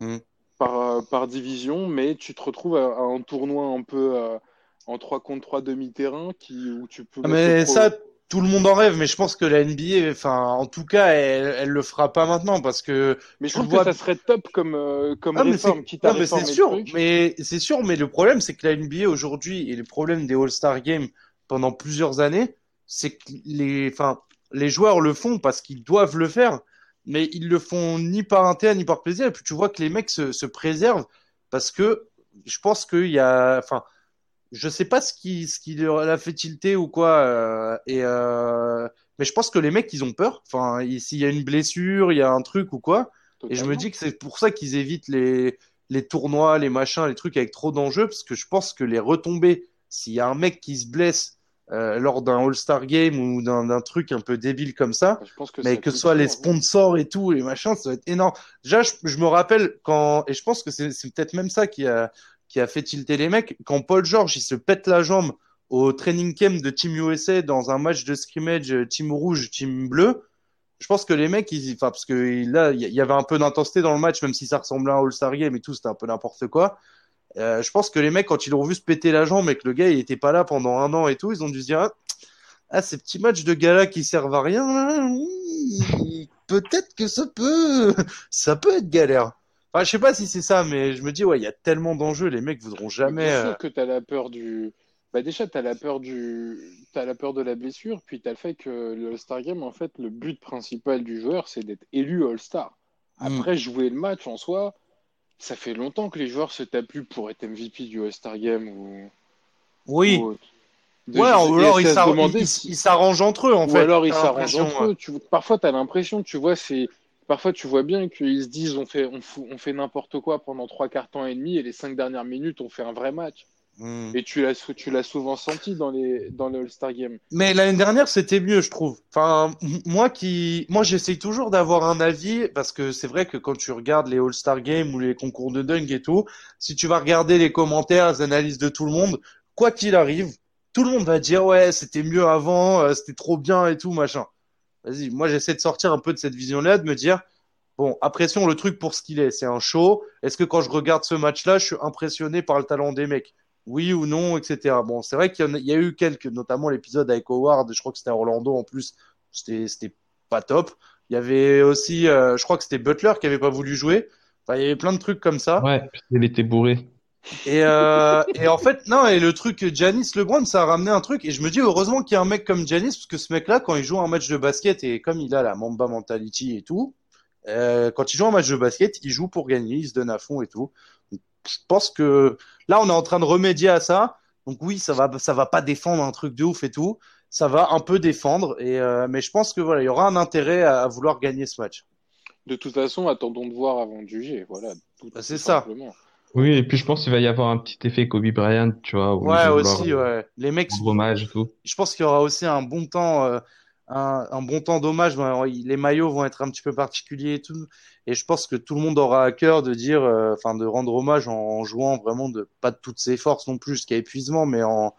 hmm. par, par division, mais tu te retrouves à, un tournoi un peu en 3 contre 3 demi-terrain qui, où tu peux. Ah, mais ça, tout le monde en rêve, mais je pense que la NBA, enfin, en tout cas, elle, elle le fera pas maintenant parce que. Mais je trouve que ça serait top comme euh, comme ah, réforme, quitte à mais c'est sûr, mais c'est sûr, mais le problème, c'est que la NBA aujourd'hui et le problème des All-Star Games pendant plusieurs années, c'est que les, enfin, les joueurs le font parce qu'ils doivent le faire, mais ils le font ni par intérêt ni par plaisir. Et puis tu vois que les mecs se, se préservent parce que je pense qu'il y a, enfin je sais pas ce qui, ce qui la fait tilter ou quoi. Euh, et euh, mais je pense que les mecs, ils ont peur. Enfin, s'il y a une blessure, il y a un truc ou quoi. Et je me dis que c'est pour ça qu'ils évitent les, les tournois, les machins, les trucs avec trop d'enjeux, parce que je pense que les retombées, s'il y a un mec qui se blesse euh, lors d'un All-Star Game ou d'un truc un peu débile comme ça, que mais que ce soit les sponsors et tout, les machins, ça va être énorme. Déjà, je, je me rappelle quand, et je pense que c'est peut-être même ça qui a, qui a fait tilter les mecs. Quand Paul George il se pète la jambe au training camp de Team USA dans un match de scrimmage euh, Team Rouge, Team Bleu, je pense que les mecs, ils, parce que il y avait un peu d'intensité dans le match, même si ça ressemblait à un All-Star Game et tout, c'était un peu n'importe quoi. Euh, je pense que les mecs, quand ils l'ont vu se péter la jambe et que le gars, il était pas là pendant un an et tout, ils ont dû se dire, ah, ah ces petits matchs de gala qui servent à rien, peut-être que ça peut, ça peut être galère. Enfin, je sais pas si c'est ça, mais je me dis, ouais, il y a tellement d'enjeux, les mecs voudront jamais. Bien sûr euh, que tu as la peur du. Bah déjà, tu as la peur du. As la peur de la blessure, puis tu as le fait que le All-Star Game, en fait, le but principal du joueur, c'est d'être élu All-Star. Hmm. Après, jouer le match en soi, ça fait longtemps que les joueurs se tapent plus pour être MVP du All-Star Game ou. Oui. ouais, ou alors ils s'arrangent entre eux, en fait. Ou alors ils s'arrangent entre eux. Tu... Parfois, tu as l'impression, tu vois, c'est parfois tu vois bien qu'ils se disent on fait, on, fait n'importe quoi pendant trois quarts temps et demi et les cinq dernières minutes on fait un vrai match. Hmm. Et tu l'as, tu l'as souvent senti dans les, dans le All-Star Game. Mais l'année dernière, c'était mieux, je trouve. Enfin, moi qui, moi, j'essaye toujours d'avoir un avis parce que c'est vrai que quand tu regardes les All-Star Games ou les concours de dunk et tout, si tu vas regarder les commentaires, les analyses de tout le monde, quoi qu'il arrive, tout le monde va dire ouais, c'était mieux avant, euh, c'était trop bien et tout, machin vas-y, moi j'essaie de sortir un peu de cette vision-là, de me dire, bon, apprécions le truc pour ce qu'il est, c'est un show. Est-ce que quand je regarde ce match-là, je suis impressionné par le talent des mecs? Oui ou non, etc. Bon, c'est vrai qu'il y, a eu quelques, notamment l'épisode avec Howard, je crois que c'était Orlando en plus, c'était pas top. Il y avait aussi, euh, je crois que c'était Butler qui avait pas voulu jouer. Enfin, il y avait plein de trucs comme ça. Ouais, il était bourré. Et, euh, et en fait, non, et le truc, Janis LeBron, ça a ramené un truc. Et je me dis, heureusement qu'il y a un mec comme Janis, parce que ce mec-là, quand il joue un match de basket, et comme il a la Mamba mentality et tout, euh, quand il joue un match de basket, il joue pour gagner, il se donne à fond et tout. Donc, je pense que là, on est en train de remédier à ça. Donc oui, ça va, ça va pas défendre un truc de ouf et tout. Ça va un peu défendre. Et euh, mais je pense que voilà, il y aura un intérêt à, vouloir gagner ce match. De toute façon, attendons de voir avant de juger. Voilà. Bah, c'est ça. Oui, et puis je pense qu'il va y avoir un petit effet Kobe Bryant, tu vois. Ouais, aussi, ouais. Les mecs. Hommage et tout. Je pense qu'il y aura aussi un bon temps, euh, un, un, bon temps d'hommage. Les maillots vont être un petit peu particuliers et tout. Et je pense que tout le monde aura à cœur de dire, euh, enfin, de rendre hommage en, jouant vraiment de pas de toutes ses forces non plus, jusqu'à épuisement, mais en,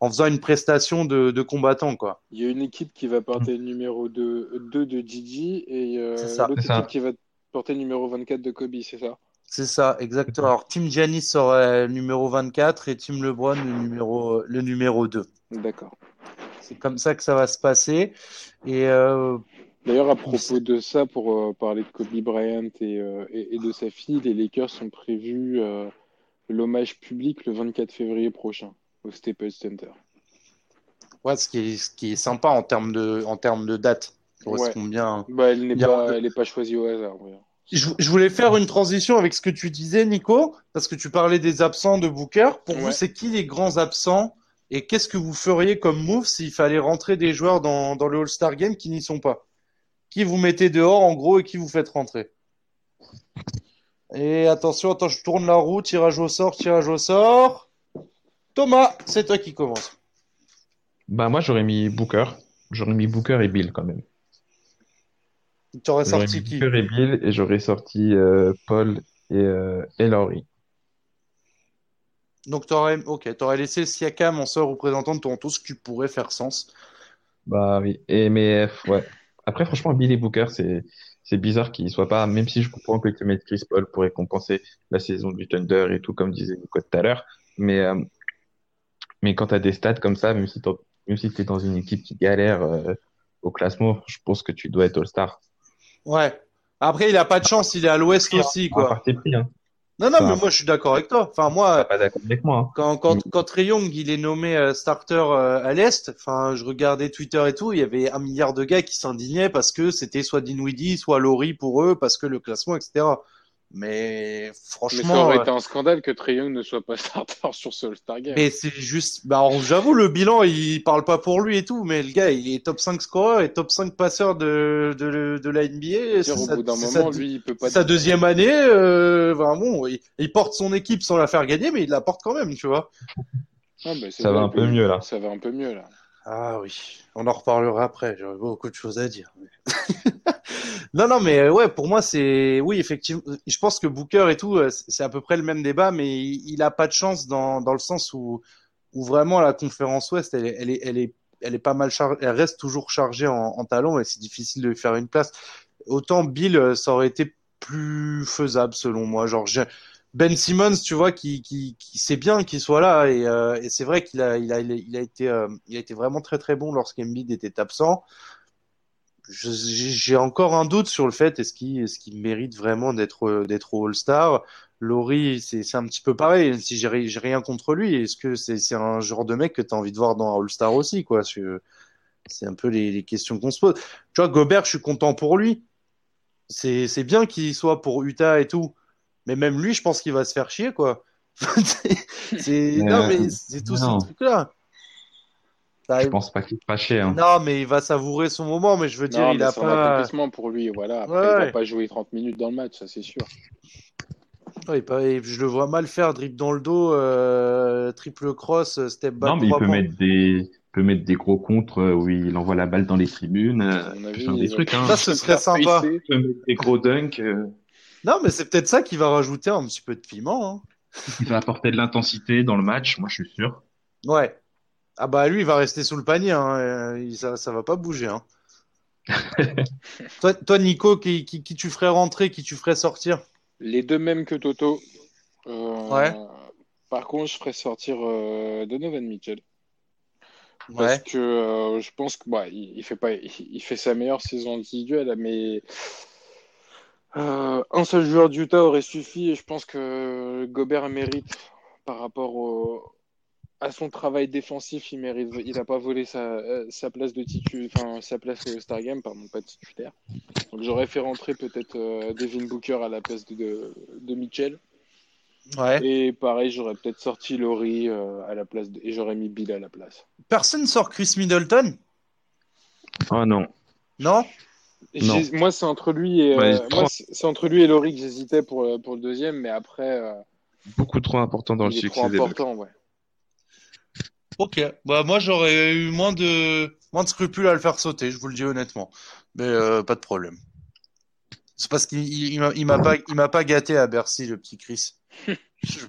en faisant une prestation de, de, combattant, quoi. Il y a une équipe qui va porter le numéro 2, 2 de Didi et euh, l'autre équipe qui va porter le numéro 24 de Kobe, c'est ça? C'est ça, exactement. Alors, Team Giannis serait le numéro 24 et Team LeBron le numéro, le numéro 2. D'accord. C'est comme ça que ça va se passer. Et euh, D'ailleurs, à propos de ça, pour euh, parler de Kobe Bryant euh, et, et, de sa fille, les Lakers sont prévus l'hommage public le 24 février prochain au Staples Center. Ouais, ce qui est, ce qui est sympa en termes de, en termes de date. Bien. Bah, elle n'est pas choisie au hasard. Je, voulais faire une transition avec ce que tu disais, Nico, parce que tu parlais des absents de Booker. Pour vous, c'est qui les grands absents et qu'est-ce que vous feriez comme move s'il fallait rentrer des joueurs dans, dans le All-Star Game qui n'y sont pas? Qui vous mettez dehors en gros et qui vous faites rentrer? Et attention, attends, je tourne la roue, tirage au sort, tirage au sort. Thomas, c'est toi qui commence. Bah moi j'aurais mis Booker. J'aurais mis Booker et Bill quand même. Tu aurais sorti qui et Bill et j'aurais sorti euh, Paul et, euh, et Laurie. Donc tu aurais, ok, aurais laissé Siakam en seul représentant de Toronto, ce qui pourrait faire sens. Bah oui, et mais ouais. Après franchement Bill et Booker c'est c'est bizarre qu'ils soient pas, même si je comprends que le mettre Chris Paul pourrait compenser la saison du Thunder et tout comme disait Nico tout à l'heure, mais euh, mais quand tu as des stats comme ça, même si même si tu es dans une équipe qui galère au classement, je pense que tu dois être All-Star. Ouais. Après, il a pas de chance, il est à l'ouest aussi, quoi. Hein. Non, non, mais moi, je suis d'accord avec toi. Enfin, moi, pas d'accord avec moi. Hein. Quand, quand, mm. quand Trey Young, il est nommé euh, starter euh, à l'Est, enfin, je regardais Twitter et tout, il y avait un milliard de gars qui s'indignaient parce que c'était soit Dinwiddie, soit Laurie pour eux, parce que le classement, etc. Mais franchement. Mais ça aurait été un scandale que Trey Young ne soit pas starter sur ce All-Star Game. Mais c'est juste. Bah, j'avoue, le bilan, il parle pas pour lui et tout, mais le gars, il est top 5 scoreur et top 5 passeur de, de, de la NBA. C'est au bout d'un moment, lui, il peut pas. Sa deuxième année, euh, bon, il, porte son équipe sans la faire gagner, mais il la porte quand même, tu vois. Ah, ça va un peu mieux, là. Ça va un peu mieux, là. Ah oui, on en reparlera après. J'aurais beaucoup de choses à dire. non, non, mais ouais, pour moi, c'est oui, effectivement. Je pense que Booker et tout, euh, c'est à peu près le même débat, mais il, a pas de chance dans, dans le sens où, où vraiment la conférence Ouest, elle est, elle est, elle est, elle est pas mal chargée. Elle reste toujours chargée en, en talent et c'est difficile de lui faire une place. Autant Bill, euh, ça aurait été plus faisable selon moi. Genre, ben Simmons, tu vois, qui, qui, qui c'est bien qu'il soit là et, euh, et c'est vrai qu'il a, il a, il a été, euh, il a été vraiment très très bon lorsqu'Embiid était absent. J'ai encore un doute sur le fait est-ce qu'il, est-ce qu'il mérite vraiment d'être, d'être au All-Star? Laurie, c'est, c'est un petit peu pareil. Si j'ai, rien contre lui, est-ce que c'est, c'est un genre de mec que tu as envie de voir dans All-Star aussi, quoi? C'est un peu les, les questions qu'on se pose. Tu vois, Gobert, je suis content pour lui. C'est, c'est bien qu'il soit pour Utah et tout mais même lui, je pense qu'il va se faire chier, quoi. c'est non, mais c'est tout ce truc-là. Je pense pas qu'il va chier. Hein. Non, mais il va savourer son moment, mais je veux dire, il a pas. accomplissement pour lui, voilà. Après, il va pas jouer 30 minutes dans le match, ça c'est sûr. je le vois mal faire drip dans le dos, euh, triple cross, step back. Non, mais il peut mettre des, peut mettre des gros contres où il envoie la balle dans les tribunes, euh, des trucs. Hein. Ça, ce serait sympa. Il peut mettre des gros dunks. Euh. Non, mais c'est peut-être ça qui va rajouter un petit peu de piment. Hein. Il va apporter de l'intensité dans le match, moi je suis sûr. Ouais. Ah bah lui, il va rester sous le panier, hein. ça, ça va pas bouger. Hein. toi, Nico, qui, qui, tu ferais rentrer, qui tu ferais sortir? Les deux mêmes que Toto. Euh, ouais. Par contre, je ferais sortir euh, Donovan Mitchell. Parce que euh, je pense que bah, il, fait pas, il, fait sa meilleure saison individuelle, mais euh, un seul joueur d'Utah aurait suffi et je pense que Gobert mérite par rapport au, à son travail défensif, il mérite, il n'a pas volé sa, euh, sa place de titu, enfin sa place au Star Game, pardon, pas titulaire. Donc j'aurais fait rentrer peut-être euh, Devin Booker à la place de, de, Mitchell. Ouais. Et pareil, j'aurais peut-être sorti Laurie euh, à la place et j'aurais mis Bill à la place. Personne sort Chris Middleton? Oh non. Non, Moi, c'est entre lui et c'est entre lui et Laurie que j'hésitais pour pour le deuxième, mais après. Beaucoup trop important dans le succès. Trop important, ouais. Ok, bah moi j'aurais eu moins de moins de scrupules à le faire sauter, je vous le dis honnêtement, mais euh, pas de problème. C'est parce qu'il il, m'a pas il m'a pas gâté à Bercy le petit Chris. je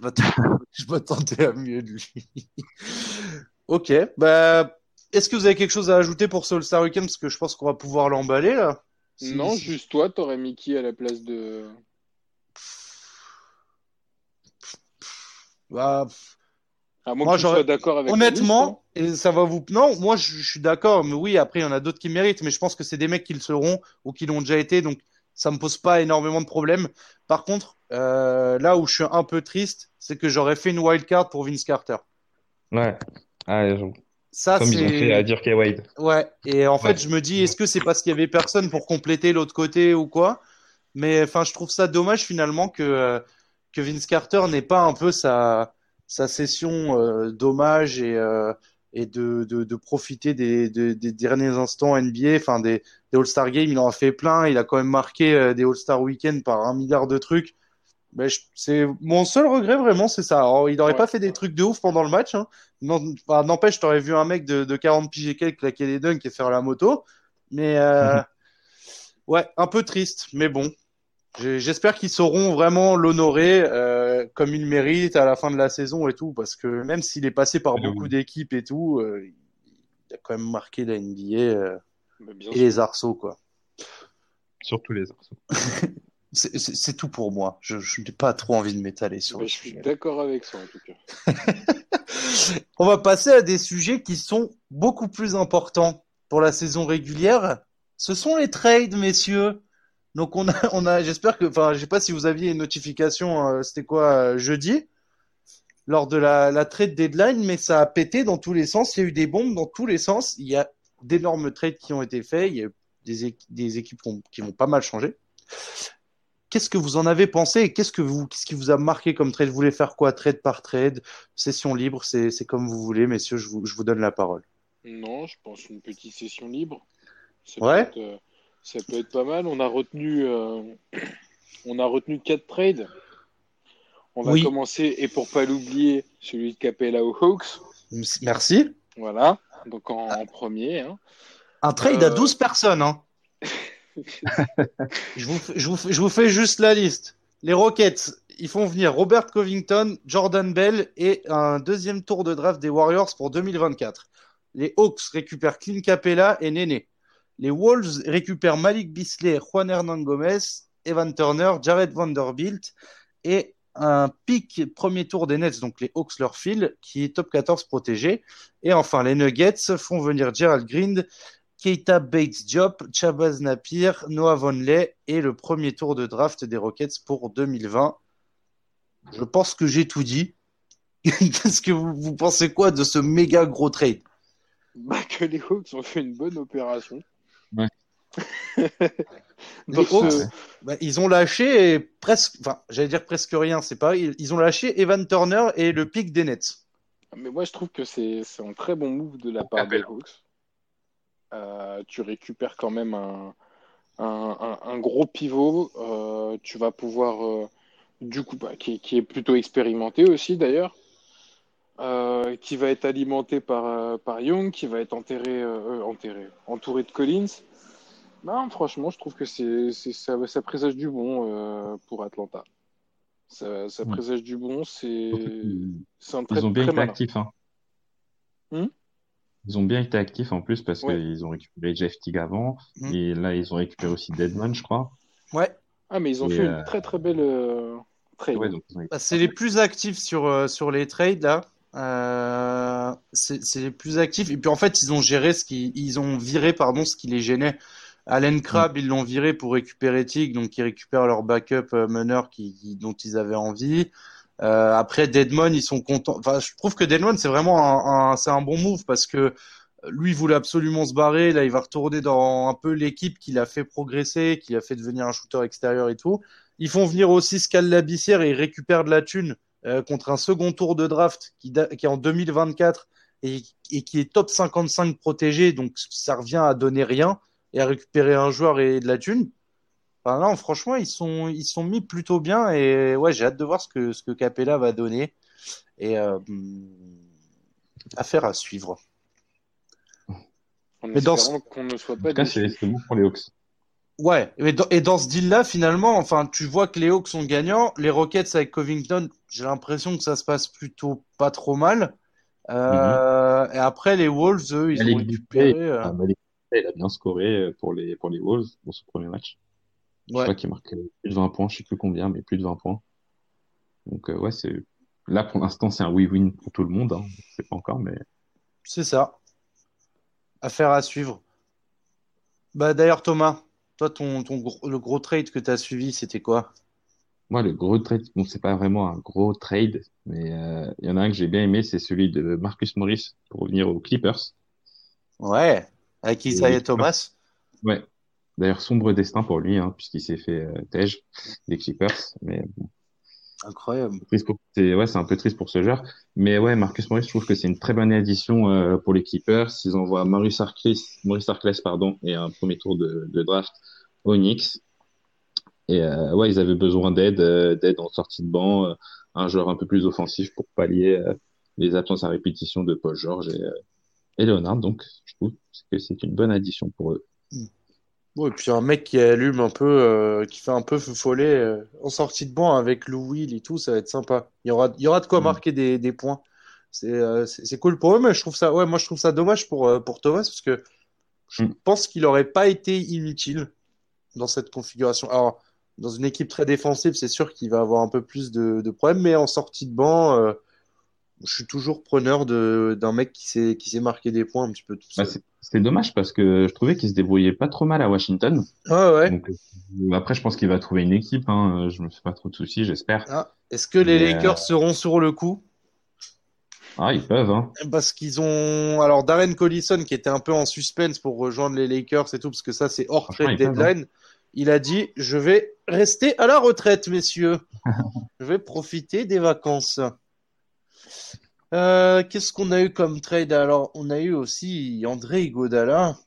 m'attendais à mieux de lui. ok, bah est-ce que vous avez quelque chose à ajouter pour ce All-Star Weekend? Parce que je pense qu'on va pouvoir l'emballer là. non, juste toi, t'aurais mis qui à la place de. Bah. Ah, moi, je suis d'accord avec Honnêtement, et ça va vous. Non, moi je, suis d'accord, mais oui, après il y en a d'autres qui méritent, mais je pense que c'est des mecs qui le seront ou qui l'ont déjà été, donc ça me pose pas énormément de problèmes. Par contre, euh, là où je suis un peu triste, c'est que j'aurais fait une wild card pour Vince Carter. Ouais. Ah, ça, Comme ils ont fait à Dirk Wade. Ouais. Et en fait, je me dis, est-ce que c'est parce qu'il y avait personne pour compléter l'autre côté ou quoi? Mais enfin, je trouve ça dommage finalement que que Vince Carter n'ait pas un peu sa sa session euh, d'hommage et euh, et de, de, de, profiter des, des, derniers instants NBA, enfin des, des All-Star Games, il en a fait plein, il a quand même marqué euh, des All-Star Weekend par un milliard de trucs. Mais c'est mon seul regret vraiment, c'est ça. il n'aurait pas fait des trucs de ouf pendant le match. Hein. N'empêche, t'aurais vu un mec de, de 40 piges et quelques claquer des dunks et faire la moto. Mais euh, ouais, un peu triste, mais bon, J'espère qu'ils sauront vraiment l'honorer euh, comme il mérite à la fin de la saison et tout, parce que même s'il est passé par beaucoup d'équipes et tout, euh, il a quand même marqué la NBA et les arceaux, quoi. Surtout les arceaux. C'est tout pour moi. Je, n'ai pas trop envie de m'étaler sur. je suis d'accord avec ça en tout cas. On va passer à des sujets qui sont beaucoup plus importants pour la saison régulière. Ce sont les trades, messieurs. Donc on a, on a, j'espère que, enfin, je sais pas si vous aviez une notification, euh, c'était quoi, euh, jeudi, lors de la, la trade deadline, mais ça a pété dans tous les sens. Il y a eu des bombes dans tous les sens. Il y a d'énormes trades qui ont été faits. Il y a des, des équipes qui ont pas mal changé. Qu'est-ce que vous en avez pensé qu'est-ce que vous, qu'est-ce qui vous a marqué comme trade? Vous voulez faire quoi? Trade par trade, session libre, c'est, comme vous voulez, messieurs. Je vous, je vous donne la parole. Non, je pense une petite session libre. Ouais. Euh, ça peut être pas mal. On a retenu, euh, on a retenu quatre trades. On va commencer, et pour pas l'oublier, celui de Capella aux Hawks. Merci. Voilà, donc en, premier. Hein. Un trade à 12 euh, personnes. Hein. je, vous, fais juste la liste. Les Rockets, ils font venir Robert Covington, Jordan Bell et un deuxième tour de draft des Warriors pour 2024. Les Hawks récupèrent Clint Capella et Néné. Les Wolves récupèrent Malik Bisley, Juan Hernan Gomez, Evan Turner, Jared Vanderbilt et un pic premier tour des Nets, donc les Hawks leur fil, qui est top 14 protégé. Et enfin, les Nuggets font venir Gerald Green, Keita Bates Diop, Chabaz Napier, Noah Vonley et le premier tour de draft des Rockets pour 2020. Je pense que j'ai tout dit. Qu'est-ce que vous, vous, pensez quoi de ce méga gros trade? Bah, Que les Hawks ont fait une bonne opération. Bah, ils ont lâché presque, enfin, j'allais dire presque rien, c'est pas. Ils, ont lâché Evan Turner et le pic des Nets. Mais moi, je trouve que c'est un très bon move de la part des Hawks. Euh, tu récupères quand même un, un, gros pivot. Euh, tu vas pouvoir, euh, du coup, bah, qui, qui, est plutôt expérimenté aussi d'ailleurs. qui va être alimenté par, par Young, qui va être enterré, enterré, entouré de Collins. Non, franchement, je trouve que c'est, ça, ça, présage du bon euh, pour Atlanta. Ça, ça, présage du bon, c'est, un très Ils ont bien été actifs. Hein. Hmm? Ils ont bien été actifs en plus parce qu'ils ont récupéré Jeff Teague avant hmm. et là ils ont récupéré aussi Deadman, je crois. Ouais. Ah, mais ils ont fait une euh, très très belle euh, trade. Bah, c'est les plus actifs sur, sur les trades là. c'est les plus actifs. Et puis en fait, ils ont géré ce qui, ils ont viré pardon ce qui les gênait. Allen Crabbe, ils l'ont viré pour récupérer Tig, donc ils récupèrent leur backup euh, meneur qui, dont ils avaient envie. Euh, après Deadmon, ils sont contents. Enfin, je trouve que Deadmon c'est vraiment un, c'est un bon move parce que lui il voulait absolument se barrer. Là, il va retourner dans un peu l'équipe qui l'a fait progresser, qui l'a fait devenir un shooter extérieur et tout. Ils font venir aussi Scal Labissière et ils récupèrent de la thune euh, contre un second tour de draft qui, qui est en 2024 et, et, qui est top 55 protégé. Donc ça revient à donner rien et à récupérer un joueur et de la thune. Enfin, non, franchement, ils sont, ils sont mis plutôt bien et ouais, j'ai hâte de voir ce que, ce que Capella va donner et euh, affaire à suivre. En Mais dans ce... qu'on ne soit pas. c'est bon pour les Hawks. Ouais, et dans, et dans ce deal-là, finalement, enfin, tu vois que les Hawks sont gagnants. Les Rockets avec Covington, j'ai l'impression que ça se passe plutôt pas trop mal. Euh, mm-hmm. Et après, les Wolves, eux, ils ont récupéré. Euh... Ah, il a bien scoré euh, pour les, pour les Wolves pour ce premier match. Ouais. Je crois qu'il marque plus de 20 points, je sais plus combien, mais plus de 20 points. Donc, euh, ouais, c'est, là, pour l'instant, c'est un win-win pour tout le monde, hein. C'est pas encore, mais. C'est ça. Affaire à suivre. Bah, d'ailleurs, Thomas, toi, ton, ton, le gros trade que tu as suivi, c'était quoi? Moi, le gros trade, bon, c'est pas vraiment un gros trade, mais euh, il y en a un que j'ai bien aimé, c'est celui de Marcus Morris pour revenir aux Clippers. Ouais, avec Isaiah Thomas. Ouais, D'ailleurs, sombre destin pour lui, hein, puisqu'il s'est fait euh, tège des Clippers. Mais bon. Incroyable. C'est ouais, c'est un peu triste pour ce joueur. Mais ouais, Marcus Morris, je trouve que c'est une très bonne addition euh, pour les Clippers. Ils envoient Maurice Harkless, Maurice Harkless pardon, et un premier tour de, de draft au Knicks. Et euh, ouais, ils avaient besoin d'aide, euh, d'aide en sortie de banc, euh, un joueur un peu plus offensif pour pallier les absences à répétition de Paul George et, et Leonard. Donc, je trouve que c'est une bonne addition pour eux. Mm. Bon, et puis un mec qui allume un peu, euh, qui fait un peu follet euh, en sortie de banc avec Lou Will et tout, ça va être sympa. Il y aura, il y aura de quoi mm. marquer des, des points. C'est euh, c'est cool pour eux, mais je trouve ça, ouais, moi je trouve ça dommage pour, euh, pour Thomas parce que je mm. pense qu'il aurait pas été inutile dans cette configuration. Alors, dans une équipe très défensive, c'est sûr qu'il va avoir un peu plus de, de problèmes, mais en sortie de banc, euh, je suis toujours preneur d'un mec qui sait, qui sait marquer des points un petit peu tout bah, c'est dommage parce que je trouvais qu'il se débrouillait pas trop mal à Washington. Ouais, ouais. Donc, euh, après, je pense qu'il va trouver une équipe. Hein. Je me fais pas trop de soucis, j'espère. Ah, Est-ce que les Lakers euh, seront sur le coup? Ah, ils peuvent. Hein. Parce qu'ils ont alors Darren Collison qui était un peu en suspense pour rejoindre les Lakers et tout, parce que ça c'est hors trade hein. deadline. Il a dit je vais rester à la retraite, messieurs. je vais profiter des vacances. Euh, qu'est-ce qu'on a eu comme trade? Alors, on a eu aussi André Iguodala,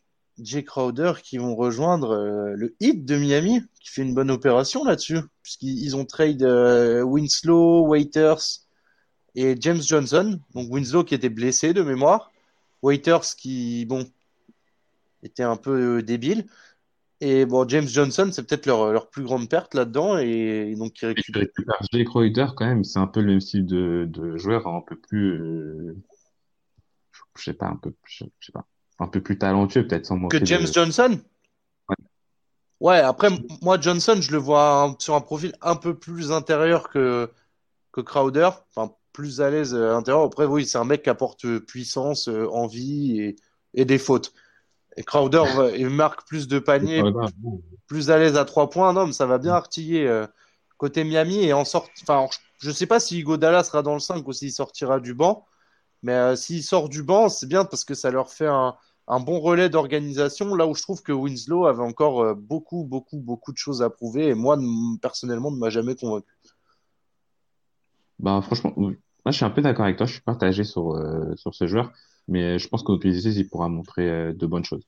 Jay Crowder qui vont rejoindre euh, le Heat de Miami, qui fait une bonne opération là-dessus, puisqu'ils ont trade euh, Winslow, Waiters et James Johnson. Donc Winslow qui était blessé de mémoire, Waiters qui, bon, était un peu débile. Et bon, James Johnson, c'est peut-être leur, leur plus grande perte là-dedans. Et, donc, ils récupèrent. Jay Crowder, quand même, c'est un peu le même style de, de joueur, un peu plus, euh, je sais pas, un peu, je sais pas, un peu plus talentueux, peut-être, sans Que James Johnson? Ouais. Ouais, après, moi, Johnson, je le vois sur un profil un peu plus intérieur que, que Crowder. Enfin, plus à l'aise à l'intérieur. Après, oui, c'est un mec qui apporte puissance, euh, envie et, et des fautes. Et Crowder, il marque plus de paniers, plus à l'aise à trois points. Non, mais ça va bien artiller euh, côté Miami et en sort. Enfin, je sais pas si Godala sera dans le 5 ou s'il sortira du banc. Mais euh, s'il sort du banc, c'est bien parce que ça leur fait un, un bon relais d'organisation. Là où je trouve que Winslow avait encore euh, beaucoup, beaucoup, beaucoup de choses à prouver. Et moi, personnellement, ne m'a jamais convaincu. Bah, franchement, moi, je suis un peu d'accord avec toi. Je suis partagé sur, sur ce joueur mais je pense qu'au PSC, il pourra montrer euh, de bonnes choses.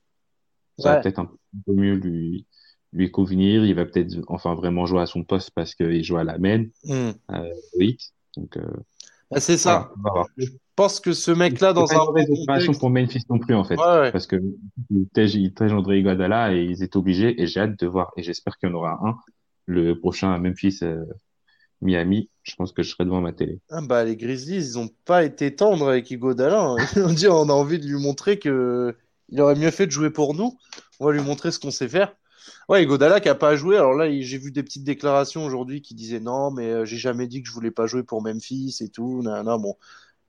Ça va peut-être un peu mieux lui, lui convenir. Il va peut-être enfin vraiment jouer à son poste parce qu'il joue à la main, mm. euh, Donc, euh, bah, c'est ça. je pense que ce mec-là, dans un. mauvaise pour Memphis non plus, en fait. Parce que il tège André Iguodala et ils étaient obligés. Et j'ai hâte de voir. Et j'espère qu'il y en aura un. Le prochain à Memphis, euh, Miami, je pense que je serai devant ma télé. Ah bah les Grizzlies, ils ont pas été tendres avec Iguodala. Hein. on dit on a envie de lui montrer que il aurait mieux fait de jouer pour nous. On va lui montrer ce qu'on sait faire. Ouais, Iguodala qui a pas joué. Alors là, j'ai vu des petites déclarations aujourd'hui qui disaient non, mais euh, j'ai jamais dit que je voulais pas jouer pour Memphis et tout. Non, non, bon.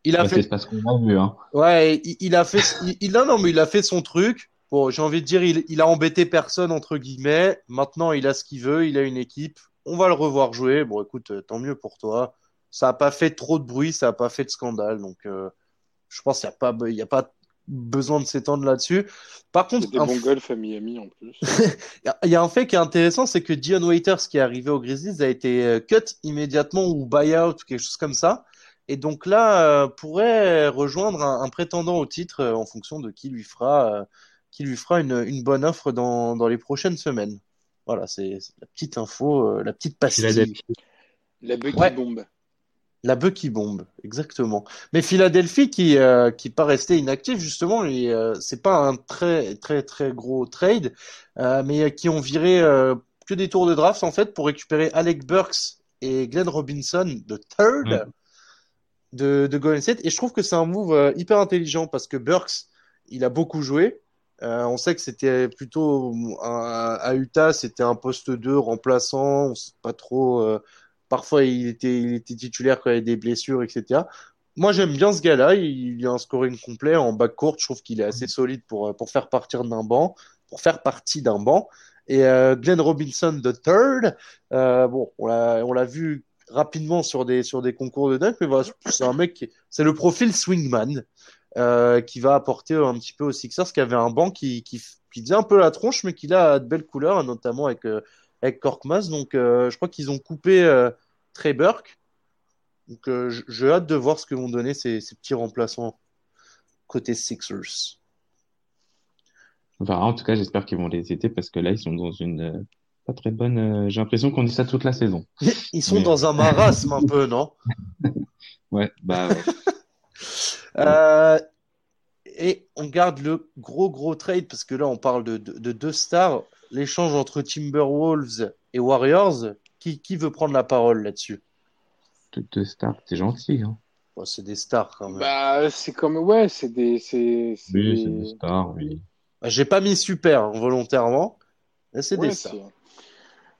Il a fait. C'est parce qu'on a vu, hein. Ouais, il, a fait. il, non, non, mais il a fait son truc. Bon, j'ai envie de dire, il, il a embêté personne entre guillemets. Maintenant, il a ce qu'il veut. Il a une équipe on va le revoir jouer. Bon, écoute, euh, tant mieux pour toi. ça n'a pas fait trop de bruit, ça n'a pas fait de scandale. Donc, je pense qu'il n'y a pas, il y a pas besoin de s'étendre là-dessus. Par contre, des bons golf à Miami en plus. Il y a un fait qui est intéressant, c'est que Dion Waiters qui est arrivé au Grizzlies a été euh, cut immédiatement ou buyout ou quelque chose comme ça. Et donc là, euh, pourrait rejoindre un, prétendant au titre euh, en fonction de qui lui fera, qui lui fera une, une bonne offre dans, dans les prochaines semaines. Voilà, c'est la petite info, la petite pastille. La Bucky bombe. La Bucky bombe, exactement. Mais Philadelphie qui euh, qui pas resté inactif justement, et euh, c'est pas un très très très gros trade, euh, mais qui ont viré euh, que des tours de draft en fait pour récupérer Alec Burks et Glenn Robinson de third mm. de de Golden State. Et je trouve que c'est un move hyper intelligent parce que Burks il a beaucoup joué. On sait que c'était plutôt à Utah, c'était un poste 2 remplaçant, on sait pas trop Parfois, il était, il était titulaire quand il y avait des blessures, etc. Moi, j'aime bien ce gars-là. Il, a un scoring complet en back court. Je trouve qu'il est assez solide pour, pour faire partir d'un banc, pour faire partie d'un banc. Et euh, Glenn Robinson de third, euh, bon, on l'a vu rapidement sur des sur des concours de dunk, mais voilà, c'est un mec, c'est le profil swingman euh, qui va apporter un petit peu aux Sixers, qui avait un banc qui qui, qui faisait un peu la tronche, mais qui a de belles couleurs, notamment avec euh, avec Korkmaz. Donc, euh, je crois qu'ils ont coupé euh, Trey Burke. Donc, j'ai hâte de voir ce que vont donner ces, ces petits remplaçants côté Sixers. Enfin, en tout cas, j'espère qu'ils vont les aider parce que là, ils sont dans une pas très bonne. J'ai l'impression qu'on dit ça toute la saison. Ils sont dans un marasme un peu, non? Ouais, bah. Ouais. et on garde le gros gros trade parce que là, on parle de, de, de deux stars l'échange entre Timberwolves et Warriors, qui, qui veut prendre la parole là-dessus? Deux stars, t'es gentil. Hein. c'est des stars quand même. Bah, c'est comme. Ouais, c'est des. C'est, oui, c'est des stars, oui. Bah, j'ai pas mis super hein, volontairement, mais c'est des stars.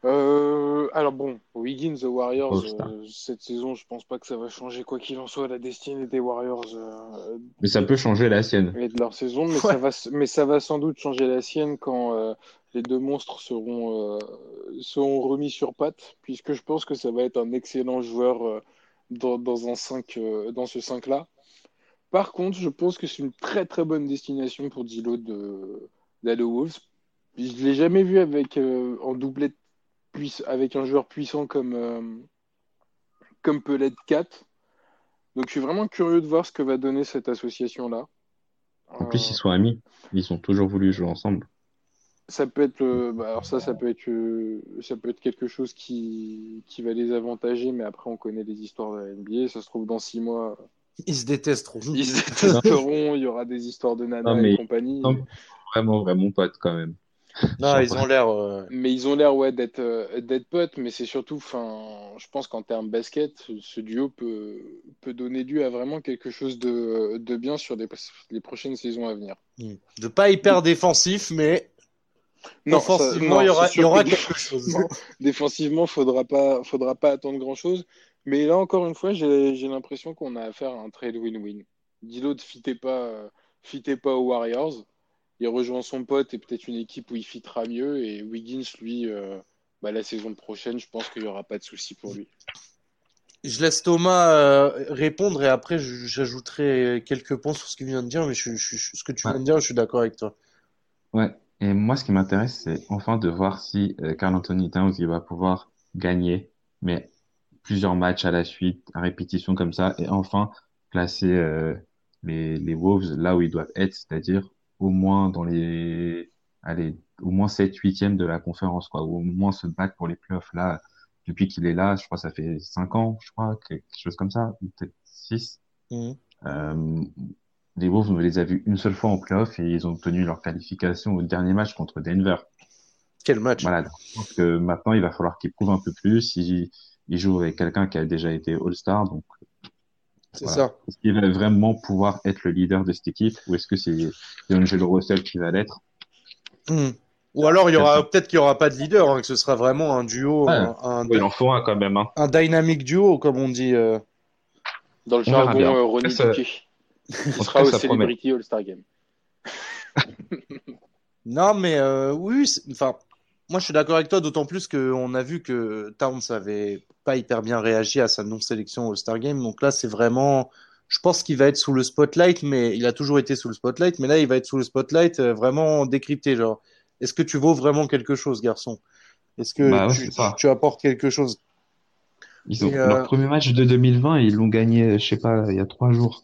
Euh, alors bon, Wiggins The Warriors, euh, cette saison, je pense pas que ça va changer quoi qu'il en soit la destinée des Warriors. Euh, mais ça peut changer la sienne. Et de leur saison, mais, ça va, mais ça va sans doute changer la sienne quand les deux monstres seront, seront remis sur pattes, puisque je pense que ça va être un excellent joueur dans, dans, un 5, dans ce 5-là. Par contre, je pense que c'est une très très bonne destination pour Dilo de d'aller Wolves. Je l'ai jamais vu avec en doublette avec un joueur puissant comme, euh, comme peut l'être 4. Donc je suis vraiment curieux de voir ce que va donner cette association-là. En plus, ils sont amis. Ils ont toujours voulu jouer ensemble. Ça peut être, euh, bah, alors ça, ça peut être, euh, ça peut être quelque chose qui, qui va les avantager, mais après, on connaît les histoires de la NBA. Ça se trouve dans six mois. Ils se détesteront. Ils se détesteront. il y aura des histoires de nana et compagnie. vraiment, vraiment pote quand même. Non, ils ont l'air. Euh, mais ils ont l'air ouais d'être euh, d'être potes, mais c'est surtout, enfin, je pense qu'en termes basket, ce duo peut peut donner lieu à vraiment quelque chose de, de bien sur les, les prochaines saisons à venir. Hmm. De pas hyper défensif, mais non, offensivement, il y aura, il y aura quelque chose. Défensivement, faudra pas faudra pas attendre grand chose. Mais là encore une fois, j'ai l'impression qu'on a affaire à un trade win-win. Dilo ne fitait pas, fitait pas aux Warriors il rejoint son pote et peut-être une équipe où il fitera mieux. Et Wiggins, lui, euh, bah, la saison prochaine, je pense qu'il n'y aura pas de souci pour lui. Je laisse Thomas euh, répondre et après j'ajouterai quelques points sur ce qu'il vient de dire, mais je, ce que tu viens de dire, je suis d'accord avec toi. Ouais, et moi ce qui m'intéresse, c'est enfin de voir si euh, Carl Anthony Towns il va pouvoir gagner, mais plusieurs matchs à la suite, à répétition comme ça, et enfin placer les, les Wolves là où ils doivent être, c'est-à-dire au moins dans les, allez, au moins 7 huitièmes de la conférence, quoi, ou au moins se battre pour les playoffs là. Depuis qu'il est là, je crois, ça fait 5 ans, je crois, quelque chose comme ça, peut-être 6. Mmh. Euh, les Wolves, on les a vus une seule fois en playoff et ils ont obtenu leur qualification au dernier match contre Denver. Quel match Voilà. Donc que maintenant, il va falloir qu'ils prouvent un peu plus. Ils, ils jouent avec quelqu'un qui a déjà été All-Star, donc c'est ça. Est-ce qu'il va vraiment pouvoir être le leader de cette équipe ou est-ce que c'est Angelo Russell qui va l'être? Hmm. Ou alors il y aura peut-être qu'il y aura pas de leader, hein, que ce sera vraiment un duo, un, il en faut un quand même. Hein. Un dynamic duo comme on dit. Euh... Dans le jargon euh, Ronnie Il sera au Celebrity All-Star Game. non mais euh, oui, enfin moi, je suis d'accord avec toi, d'autant plus qu'on a vu que Towns avait pas hyper bien réagi à sa non-sélection au Star Game. Donc là, c'est vraiment, je pense qu'il va être sous le spotlight, mais il a toujours été sous le spotlight, mais là, il va être sous le spotlight euh, vraiment décrypté. Genre, est-ce que tu vaux vraiment quelque chose, garçon? Est-ce que bah tu, apportes quelque chose? Ils ont leur euh, premier match de 2020, ils l'ont gagné, je sais pas, il y a trois jours.